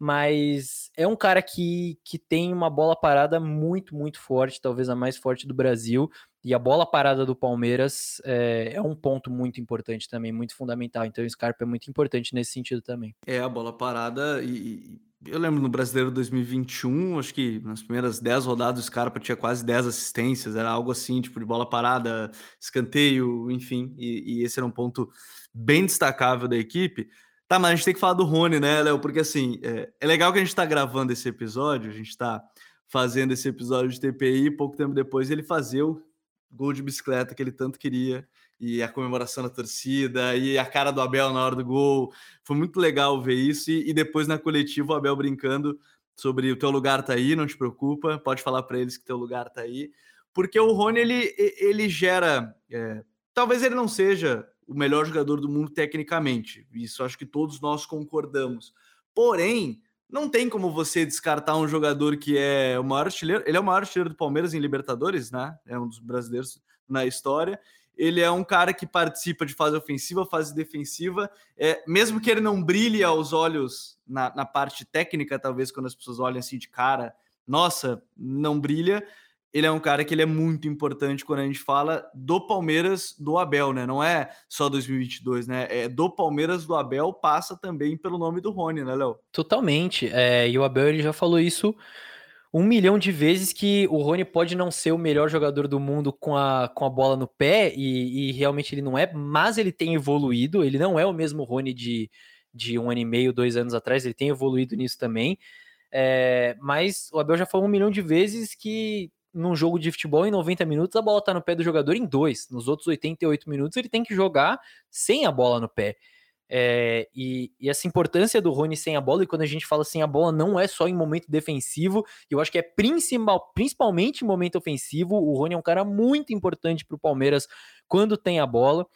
mas é um cara que, que tem uma bola parada muito, muito forte, talvez a mais forte do Brasil, e a bola parada do Palmeiras é, é, um ponto muito importante também, muito fundamental. Então o Scarpa é muito importante nesse sentido também. É, a bola parada e, eu lembro no Brasileiro 2021, acho que nas primeiras 10 rodadas o Scarpa tinha quase 10 assistências, era algo assim, tipo de bola parada, escanteio, enfim, e, e esse era um ponto bem destacável da equipe. Tá, mas a gente tem que falar do Rony, né, Léo? Porque assim, é, é, legal que a gente tá gravando esse episódio, a gente tá fazendo esse episódio de TPI, pouco tempo depois ele fazer o gol de bicicleta que ele tanto queria e a comemoração da torcida e a cara do Abel na hora do gol. Foi muito legal ver isso. E, e depois na coletiva o Abel brincando sobre o teu lugar tá aí, não te preocupa, pode falar para eles que teu lugar tá aí. Porque o Rony ele, ele gera. É, talvez ele não seja o melhor jogador do mundo tecnicamente, isso acho que todos nós concordamos. Porém, não tem como você descartar um jogador que é o maior artilheiro. Ele é o maior artilheiro do Palmeiras em Libertadores, né? É um dos brasileiros na história ele é um cara que participa de fase ofensiva, fase defensiva, é, mesmo que ele não brilhe aos olhos na, na, parte técnica, talvez quando as pessoas olham assim de cara, nossa, não brilha. Ele é um cara que ele é muito importante quando a gente fala do Palmeiras do Abel, né? Não é só 2022, né? É do Palmeiras do Abel passa também pelo nome do Rony, né, Léo? Totalmente. É, e o Abel ele já falou isso um milhão de vezes que o Rony pode não ser o melhor jogador do mundo com a, com a bola no pé, e, e realmente ele não é, mas ele tem evoluído, ele não é o mesmo Rony de, de um ano e meio, dois anos atrás, ele tem evoluído nisso também. É, mas o Abel já falou um milhão de vezes que num jogo de futebol em 90 minutos a bola tá no pé do jogador em dois. Nos outros 88 minutos ele tem que jogar sem a bola no pé. É, e, e, essa importância do Rony sem a bola, e quando a gente fala sem a bola, não é só em momento defensivo, eu acho que é principal, principalmente em momento ofensivo. O Rony é um cara muito importante para o Palmeiras quando tem a bola.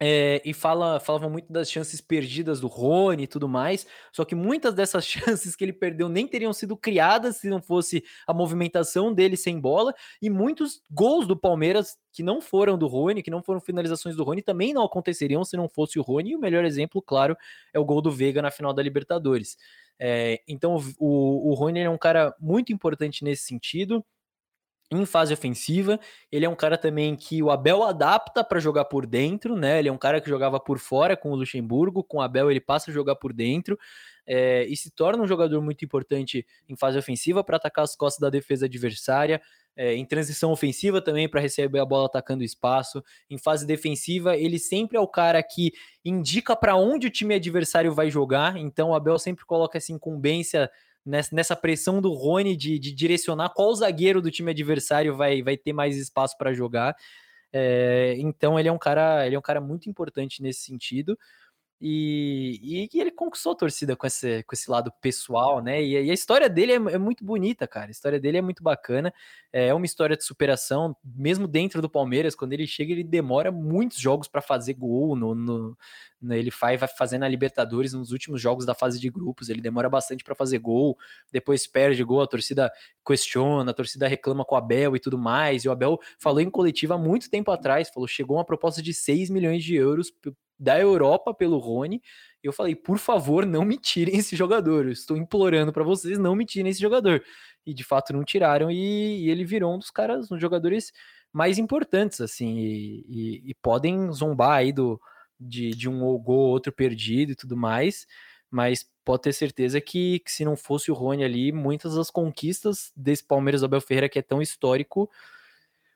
É, e fala, falavam muito das chances perdidas do Rony e tudo mais. Só que muitas dessas chances que ele perdeu nem teriam sido criadas se não fosse a movimentação dele sem bola. E muitos gols do Palmeiras que não foram do Rony, que não foram finalizações do Rony, também não aconteceriam se não fosse o Rony. E o melhor exemplo, claro, é o gol do Veiga na final da Libertadores. É, então o, o Rony é um cara muito importante nesse sentido em fase ofensiva. Ele é um cara também que o Abel adapta para jogar por dentro, né? Ele é um cara que jogava por fora com o Luxemburgo, com o Abel ele passa a jogar por dentro. É, e se torna um jogador muito importante em fase ofensiva para atacar as costas da defesa adversária, é, em transição ofensiva também para receber a bola atacando espaço. Em fase defensiva, ele sempre é o cara que indica para onde o time adversário vai jogar, então o Abel sempre coloca essa incumbência nessa pressão do Rony de, de direcionar qual zagueiro do time adversário vai, vai ter mais espaço para jogar. É, então ele é um cara, ele é um cara muito importante nesse sentido. E, e, ele conquistou a torcida com esse, com esse lado pessoal, né? E, e a história dele é, é, muito bonita, cara. A história dele é muito bacana. É uma história de superação, mesmo dentro do Palmeiras. Quando ele chega, ele demora muitos jogos para fazer gol. No, no, ele faz, vai fazendo a Libertadores nos últimos jogos da fase de grupos. Ele demora bastante para fazer gol, depois perde gol. A torcida questiona, a torcida reclama com o Abel e tudo mais. E o Abel falou em coletiva há muito tempo atrás: falou, chegou uma proposta de 6 milhões de euros da Europa pelo Rony. Eu falei, por favor, não me tirem esse jogador. Eu estou implorando para vocês, não me tirem esse jogador. E de fato não tiraram, e, e ele virou um dos caras, um dos jogadores mais importantes, assim, e, e, e podem zombar aí do, de, de um gol outro perdido e tudo mais, mas pode ter certeza que, que, se não fosse o Rony ali, muitas das conquistas desse Palmeiras Abel Ferreira, que é tão histórico,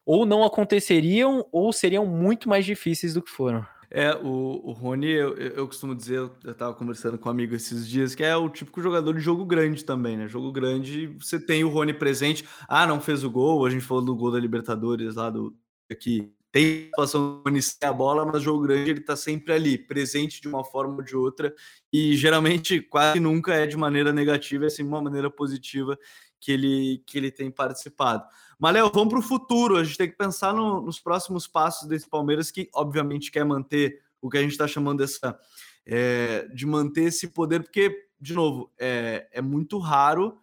ou não aconteceriam, ou seriam muito mais difíceis do que foram. É, o, o Rony, eu, eu costumo dizer, eu, eu tava conversando com um amigo esses dias, que é o típico jogador de jogo grande também, né? Jogo grande, você tem o Rony presente. Ah, não fez o gol, a gente falou do gol da Libertadores lá do aqui. Tem situação de a bola, mas jogo grande ele tá sempre ali, presente de uma forma ou de outra, e geralmente quase nunca é de maneira negativa, é sempre uma maneira positiva que ele, que ele tem participado. Mas, Léo, vamos para o futuro. A gente tem que pensar no, nos próximos passos desse Palmeiras, que obviamente quer manter o que a gente está chamando dessa. É, de manter esse poder, porque, de novo, é, é muito raro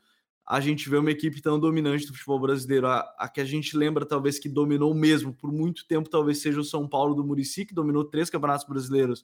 a gente ver uma equipe tão dominante do futebol brasileiro. A, a, que a gente lembra, talvez, que dominou mesmo por muito tempo, talvez seja o São Paulo do Murici, que dominou três campeonatos brasileiros.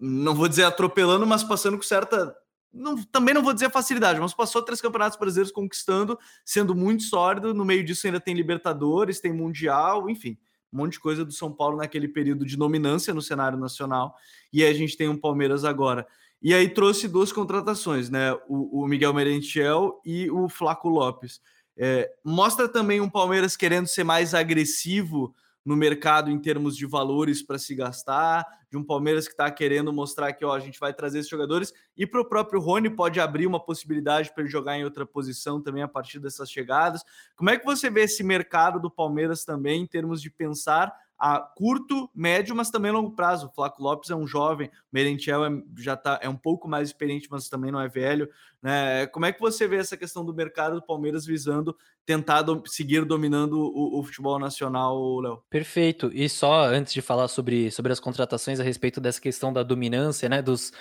Não vou dizer atropelando, mas passando com certa não, também não vou dizer facilidade, mas passou três campeonatos brasileiros conquistando, sendo muito sólido. No meio disso ainda tem Libertadores, tem Mundial, enfim, um monte de coisa do São Paulo naquele período de dominância no cenário nacional. E aí a gente tem um Palmeiras agora. E aí trouxe duas contratações, né? O, o Miguel Merentiel e o Flaco Lopes. É, mostra também um Palmeiras querendo ser mais agressivo no mercado em termos de valores para se gastar, de um Palmeiras que está querendo mostrar que ó, a gente vai trazer esses jogadores, e para o próprio Rony pode abrir uma possibilidade para ele jogar em outra posição também a partir dessas chegadas. Como é que você vê esse mercado do Palmeiras também em termos de pensar a curto, médio, mas também longo prazo. O Flaco Lopes é um jovem, Merentiel é, já tá, é um pouco mais experiente, mas também não é velho. Né? Como é que você vê essa questão do mercado do Palmeiras visando tentar do, seguir dominando o, o futebol nacional, Léo? Perfeito. E só antes de falar sobre, sobre as contratações a respeito dessa questão da dominância, né, dos,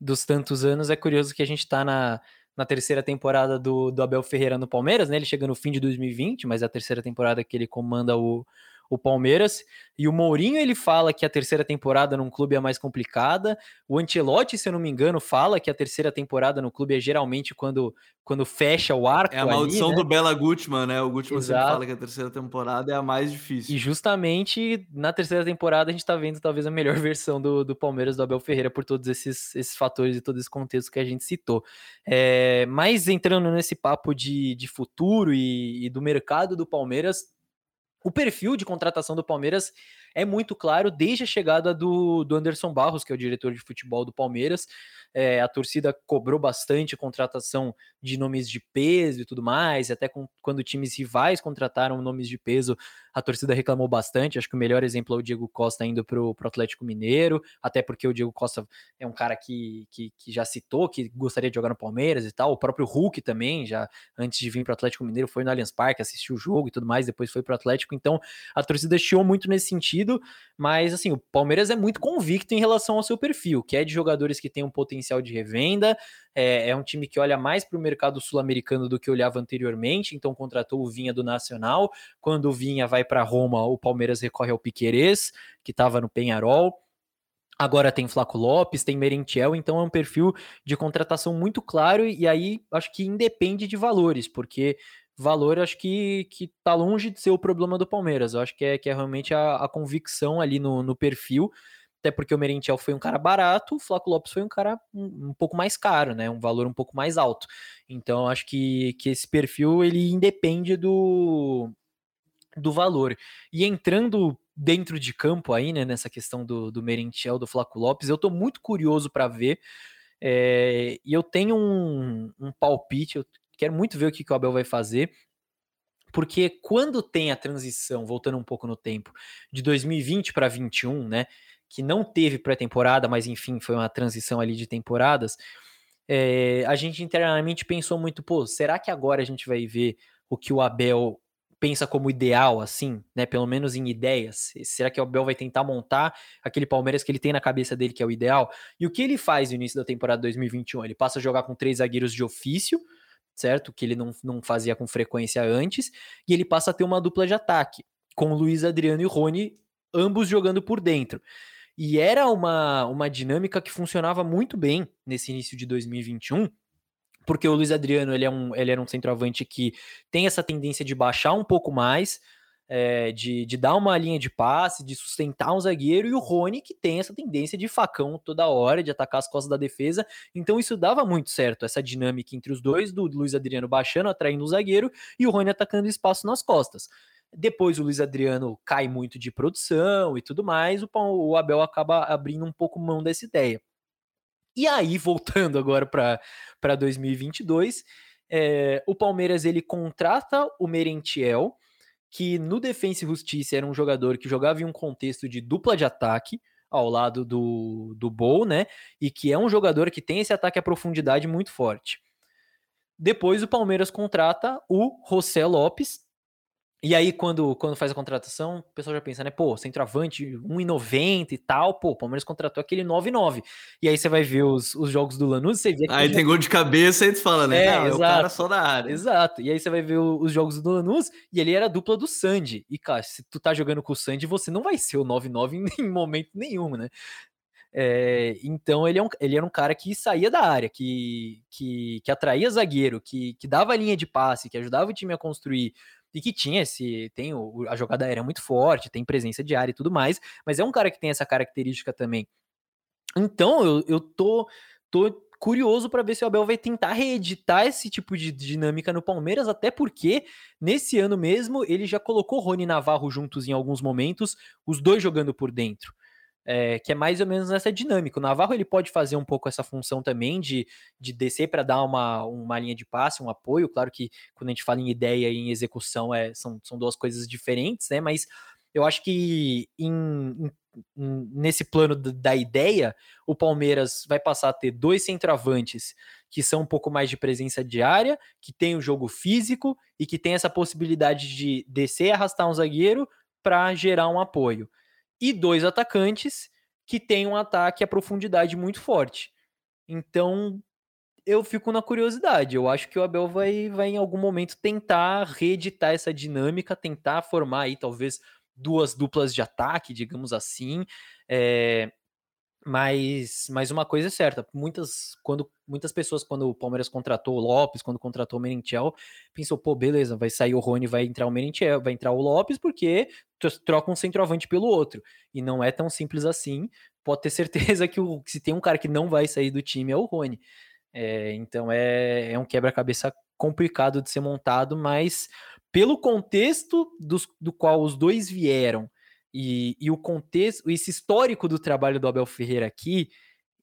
dos tantos anos, é curioso que a gente está na, na terceira temporada do, do Abel Ferreira no Palmeiras, né? Ele chega no fim de 2020, mas é a terceira temporada que ele comanda o, o Palmeiras. E o Mourinho ele fala que a terceira temporada num clube é mais complicada. O Ancelotti, se eu não me engano, fala que a terceira temporada no clube é geralmente quando, quando fecha o arco. É a maldição ali, né? do Bela Gutmann, né? O Gutmann Exato. sempre fala que a terceira temporada é a mais difícil. E justamente na terceira temporada a gente tá vendo talvez a melhor versão do, do Palmeiras do Abel Ferreira por todos esses, esses fatores e todo esse contexto que a gente citou. É, mas entrando nesse papo de, de futuro e, e do mercado do Palmeiras, o perfil de contratação do Palmeiras é muito claro desde a chegada do, do Anderson Barros, que é o diretor de futebol do Palmeiras. É, a torcida cobrou bastante a contratação de nomes de peso e tudo mais, até com, quando times rivais contrataram nomes de peso, a torcida reclamou bastante. Acho que o melhor exemplo é o Diego Costa indo para o Atlético Mineiro, até porque o Diego Costa é um cara que, que, que, já citou que gostaria de jogar no Palmeiras e tal. O próprio Hulk também, já antes de vir para o Atlético Mineiro, foi no Allianz Parque, assistiu o jogo e tudo mais, depois foi para o Atlético. Então a torcida chiou muito nesse sentido sentido, mas assim, o Palmeiras é muito convicto em relação ao seu perfil, que é de jogadores que têm um potencial de revenda, é, é um time que olha mais para o mercado sul-americano do que olhava anteriormente, então contratou o Vinha do Nacional, quando o Vinha vai para Roma, o Palmeiras recorre ao Piquerez, que estava no Penharol, Agora tem Flaco Lopes, tem Merentiel, então é um perfil de contratação muito claro e aí acho que independe de valores, porque valor acho que, que tá longe de ser o problema do Palmeiras. Eu acho que é, que é realmente a, a convicção ali no, no perfil, até porque o Merentiel foi um cara barato, o Flaco Lopes foi um cara um, um, pouco mais caro, né? Um valor um pouco mais alto. Então acho que, que esse perfil ele independe do, do valor. E entrando dentro de campo aí, né, nessa questão do, do Merentiel, do Flaco Lopes, eu tô muito curioso para ver. É, e eu tenho um, um palpite, eu quero muito ver o que, que o Abel vai fazer. Porque quando tem a transição, voltando um pouco no tempo, de 2020 para 21, né? Que não teve pré-temporada, mas enfim, foi uma transição ali de temporadas. É, a gente internamente pensou muito, pô, será que agora a gente vai ver o que o Abel pensa como ideal, assim, né? Pelo menos em ideias. Será que o Abel vai tentar montar aquele Palmeiras que ele tem na cabeça dele que é o ideal? E o que ele faz no início da temporada 2021? Ele passa a jogar com três zagueiros de ofício, certo? Que ele não, não fazia com frequência antes, e ele passa a ter uma dupla de ataque, com o Luiz Adriano e o Rony, ambos jogando por dentro. E era uma, uma dinâmica que funcionava muito bem nesse início de 2021, porque o Luiz Adriano ele, é um, ele era um centroavante que tem essa tendência de baixar um pouco mais, é, de, de dar uma linha de passe, de sustentar um zagueiro, e o Rony que tem essa tendência de facão toda hora, de atacar as costas da defesa. Então isso dava muito certo, essa dinâmica entre os dois, do Luiz Adriano baixando, atraindo o zagueiro, e o Rony atacando espaço nas costas. Depois o Luiz Adriano cai muito de produção e tudo mais, o, o Abel acaba abrindo um pouco mão dessa ideia. E aí, voltando agora para 2022, é, o Palmeiras ele contrata o Merentiel, que no Defensa e Justiça era um jogador que jogava em um contexto de dupla de ataque, ao lado do, do Bol, né? E que é um jogador que tem esse ataque à profundidade muito forte. Depois o Palmeiras contrata o José Lopes, e aí, quando, quando faz a contratação, o pessoal já pensa, né? Pô, centroavante 1,90 e tal, pô, o Palmeiras contratou aquele 9,9. E aí você vai ver os, os jogos do Lanús, você vê Aí tem gol de cabeça e tu fala, né? É, Não, exato, é o cara só da área. Exato. E aí você vai ver os jogos do Lanús e ele era a dupla do Sandy. E, cara, se tu tá jogando com o Sandy, você não vai ser o 9,9 em momento nenhum, né? É, então ele, é um, ele era um cara que saía da área, que, que, que atraía zagueiro, que, que dava linha de passe, que ajudava o time a construir e que tinha esse. tem o, a jogada aérea muito forte, tem presença de área e tudo mais, mas é um cara que tem essa característica também. Então eu, eu tô, tô curioso para ver se o Abel vai tentar reeditar esse tipo de dinâmica no Palmeiras, até porque nesse ano mesmo ele já colocou Rony e Navarro juntos em alguns momentos, os dois jogando por dentro é, que é mais ou menos nessa dinâmica. O Navarro ele pode fazer um pouco essa função também de, de descer para dar uma, uma linha de passe, um apoio. Claro que quando a gente fala em ideia e em execução é, são, são duas coisas diferentes, né? Mas eu acho que em, em, nesse plano da ideia, o Palmeiras vai passar a ter dois centroavantes que são um pouco mais de presença diária, que tem o jogo físico e que tem essa possibilidade de descer arrastar um zagueiro para gerar um apoio e dois atacantes que têm um ataque à profundidade muito forte. Então, eu fico na curiosidade. Eu acho que o Abel vai, vai em algum momento tentar reeditar essa dinâmica, tentar formar aí talvez duas duplas de ataque, digamos assim. É, mas, mas uma coisa é certa, muitas, quando, muitas pessoas, quando o Palmeiras contratou o Lopes, quando contratou o Merentiel, pensou, pô, beleza, vai sair o Rony, vai entrar o Merentiel, vai entrar o Lopes, porque troca um centroavante pelo outro. E não é tão simples assim. Pode ter certeza que, o, se tem um cara que não vai sair do time é o Rony. É, então é, é um quebra-cabeça complicado de ser montado, mas pelo contexto dos, do qual os dois vieram e, e o contexto, esse histórico do trabalho do Abel Ferreira aqui,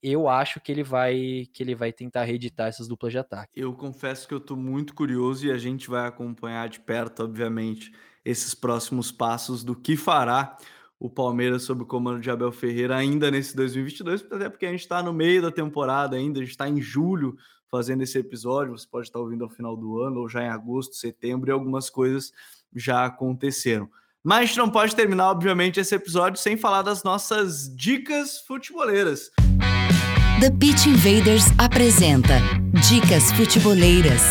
eu acho que ele vai que ele vai tentar reeditar essas duplas de ataque. Eu confesso que eu estou muito curioso e a gente vai acompanhar de perto, obviamente, esses próximos passos do que fará o Palmeiras sob o comando de Abel Ferreira ainda nesse 2022, até porque a gente está no meio da temporada ainda, a gente está em julho fazendo esse episódio, você pode estar ouvindo ao final do ano ou já em agosto, setembro e algumas coisas já aconteceram. Mas a gente não pode terminar, obviamente, esse episódio sem falar das nossas dicas futeboleiras. The Pitch Invaders apresenta Dicas Futeboleiras.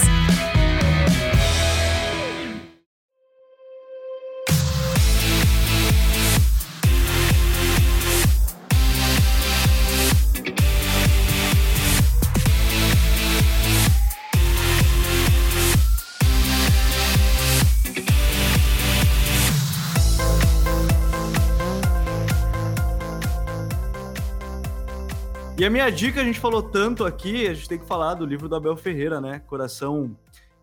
E a minha dica, a gente falou tanto aqui, a gente tem que falar do livro do Abel Ferreira, né? Coração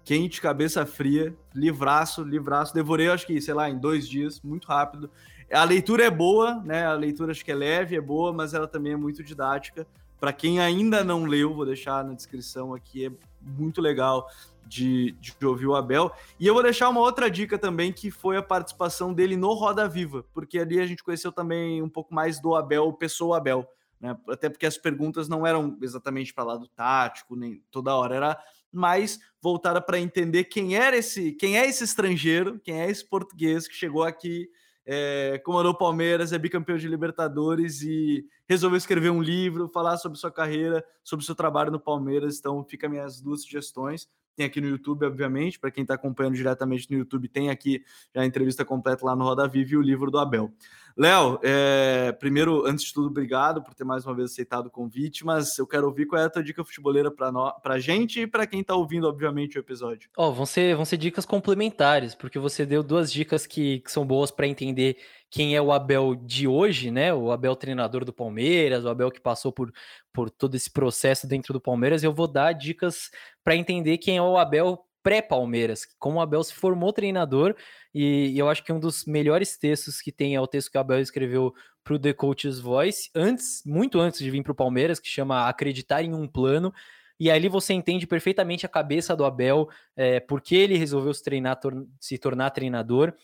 quente, cabeça fria, livraço, livraço. Devorei, acho que, sei lá, em dois dias, muito rápido. A leitura é boa, né? A leitura acho que é leve, é boa, mas ela também é muito didática. Para quem ainda não leu, vou deixar na descrição aqui, é muito legal de, de ouvir o Abel. E eu vou deixar uma outra dica também, que foi a participação dele no Roda Viva, porque ali a gente conheceu também um pouco mais do Abel, pessoa Abel né? Até porque as perguntas não eram exatamente para lado tático, nem toda hora, era mais voltada para entender quem era esse, quem é esse estrangeiro, quem é esse português que chegou aqui, é, comandou Palmeiras, é bicampeão de Libertadores e resolveu escrever um livro, falar sobre sua carreira, sobre seu trabalho no Palmeiras. Então, fica minhas duas sugestões. Tem aqui no YouTube, obviamente, para quem está acompanhando diretamente no YouTube, tem aqui já a entrevista completa lá no Roda Viva e o livro do Abel. Léo, é, primeiro, antes de tudo, obrigado por ter mais uma vez aceitado o convite, mas eu quero ouvir qual é a tua dica futeboleira para a gente e para quem está ouvindo, obviamente, o episódio. Ó, oh, vão, ser, vão ser dicas complementares, porque você deu duas dicas que, que são boas para entender quem é o Abel de hoje, né? O Abel treinador do Palmeiras, o Abel que passou por, por todo esse processo dentro do Palmeiras. Eu vou dar dicas para entender quem é o Abel pré-Palmeiras, como o Abel se formou treinador, e, e, eu acho que um dos melhores textos que tem é o texto que o Abel escreveu para o The Coach's Voice, antes, muito antes de vir para o Palmeiras, que chama Acreditar em um Plano, e ali você entende perfeitamente a cabeça do Abel, é, por que ele resolveu se, treinar, tor se tornar treinador,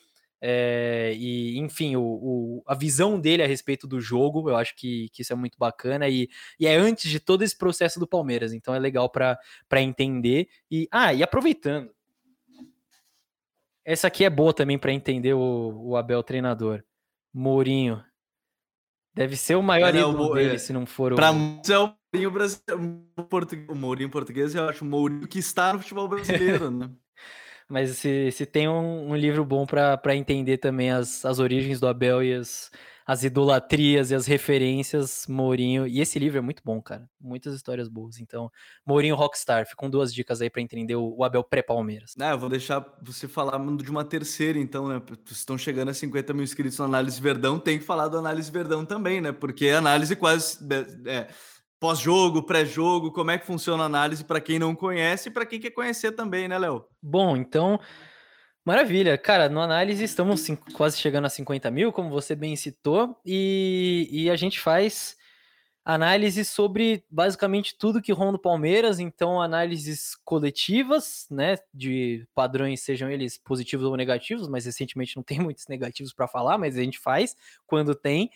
é, e, enfim, o, o, a visão dele a respeito do jogo, eu acho que, que isso é muito bacana. E, e é antes de todo esse processo do Palmeiras, então é legal para entender. E, ah, e aproveitando, essa aqui é boa também para entender o, o Abel treinador. Mourinho. Deve ser o maior é, ídolo dele, é, se não for o. Pra muitos é o Mourinho brasileiro. O Mourinho português, eu acho o Mourinho que está no futebol brasileiro, né? Mas se, se tem um, um livro bom para entender também as, as origens do Abel e as, as idolatrias e as referências, Mourinho. E esse livro é muito bom, cara. Muitas histórias boas. Então, Mourinho Rockstar. Ficam duas dicas aí para entender o, o Abel pré-Palmeiras. Ah, eu vou deixar você falar de uma terceira, então, né? Estão chegando a 50 mil inscritos no Análise Verdão, tem que falar do Análise Verdão também, né? Porque a análise quase. É, pós-jogo, pré-jogo, como é que funciona a análise para quem não conhece e para quem quer conhecer também, né, Léo? Bom, então, maravilha. Cara, no análise estamos quase chegando a 50 mil, como você bem citou, e, e a gente faz análise sobre basicamente tudo que ronda o Palmeiras, então análises coletivas, né, de padrões, sejam eles positivos ou negativos, mas recentemente não tem muitos negativos para falar, mas a gente faz quando tem.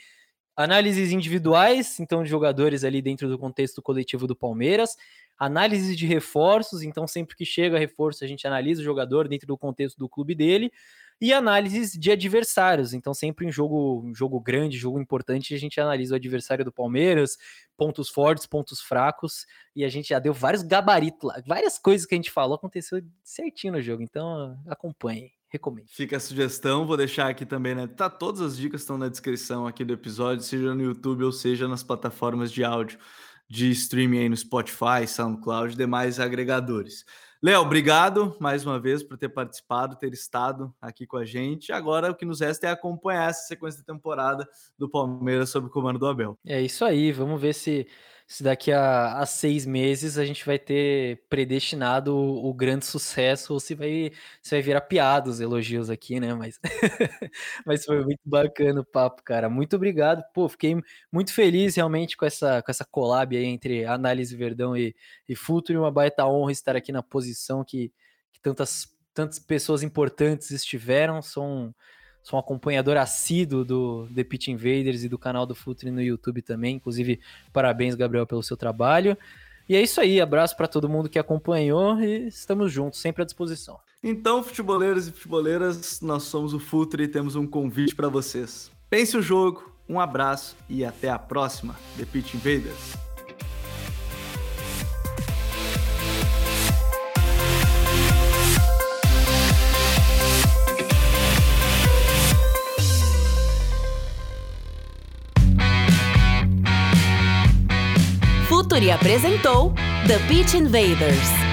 Análises individuais, então, de jogadores ali dentro do contexto coletivo do Palmeiras. Análises de reforços, então, sempre que chega reforço, a gente analisa o jogador dentro do contexto do clube dele. E análises de adversários, então, sempre em jogo, jogo grande, jogo importante, a gente analisa o adversário do Palmeiras, pontos fortes, pontos fracos, e a gente já deu vários gabaritos lá, várias coisas que a gente falou aconteceu certinho no jogo, então acompanhem recomendo. Fica a sugestão, vou deixar aqui também, né? Tá, todas as dicas estão na descrição aqui do episódio, seja no YouTube ou seja nas plataformas de áudio de streaming aí no Spotify, SoundCloud e demais agregadores. Léo, obrigado mais uma vez por ter participado, ter estado aqui com a gente. Agora o que nos resta é acompanhar essa sequência de temporada do Palmeiras sob o comando do Abel. É isso aí, vamos ver se se daqui a, a, seis meses a gente vai ter predestinado o, o, grande sucesso ou se vai, se vai virar piada os elogios aqui, né? Mas, mas foi muito bacana o papo, cara. Muito obrigado. Pô, fiquei muito feliz realmente com essa, com essa collab aí entre Análise Verdão e, e Futuro. Uma baita honra estar aqui na posição que, que tantas, tantas pessoas importantes estiveram. São Sou um acompanhador assíduo do The Pitch Invaders e do canal do Futre no YouTube também. Inclusive, parabéns, Gabriel, pelo seu trabalho. E é isso aí, abraço para todo mundo que acompanhou e estamos juntos, sempre à disposição. Então, futeboleiros e futeboleiras, nós somos o Futre e temos um convite para vocês. Pense o jogo, um abraço e até a próxima, The Pitch Invaders. Futuri apresentou The Pitch Invaders.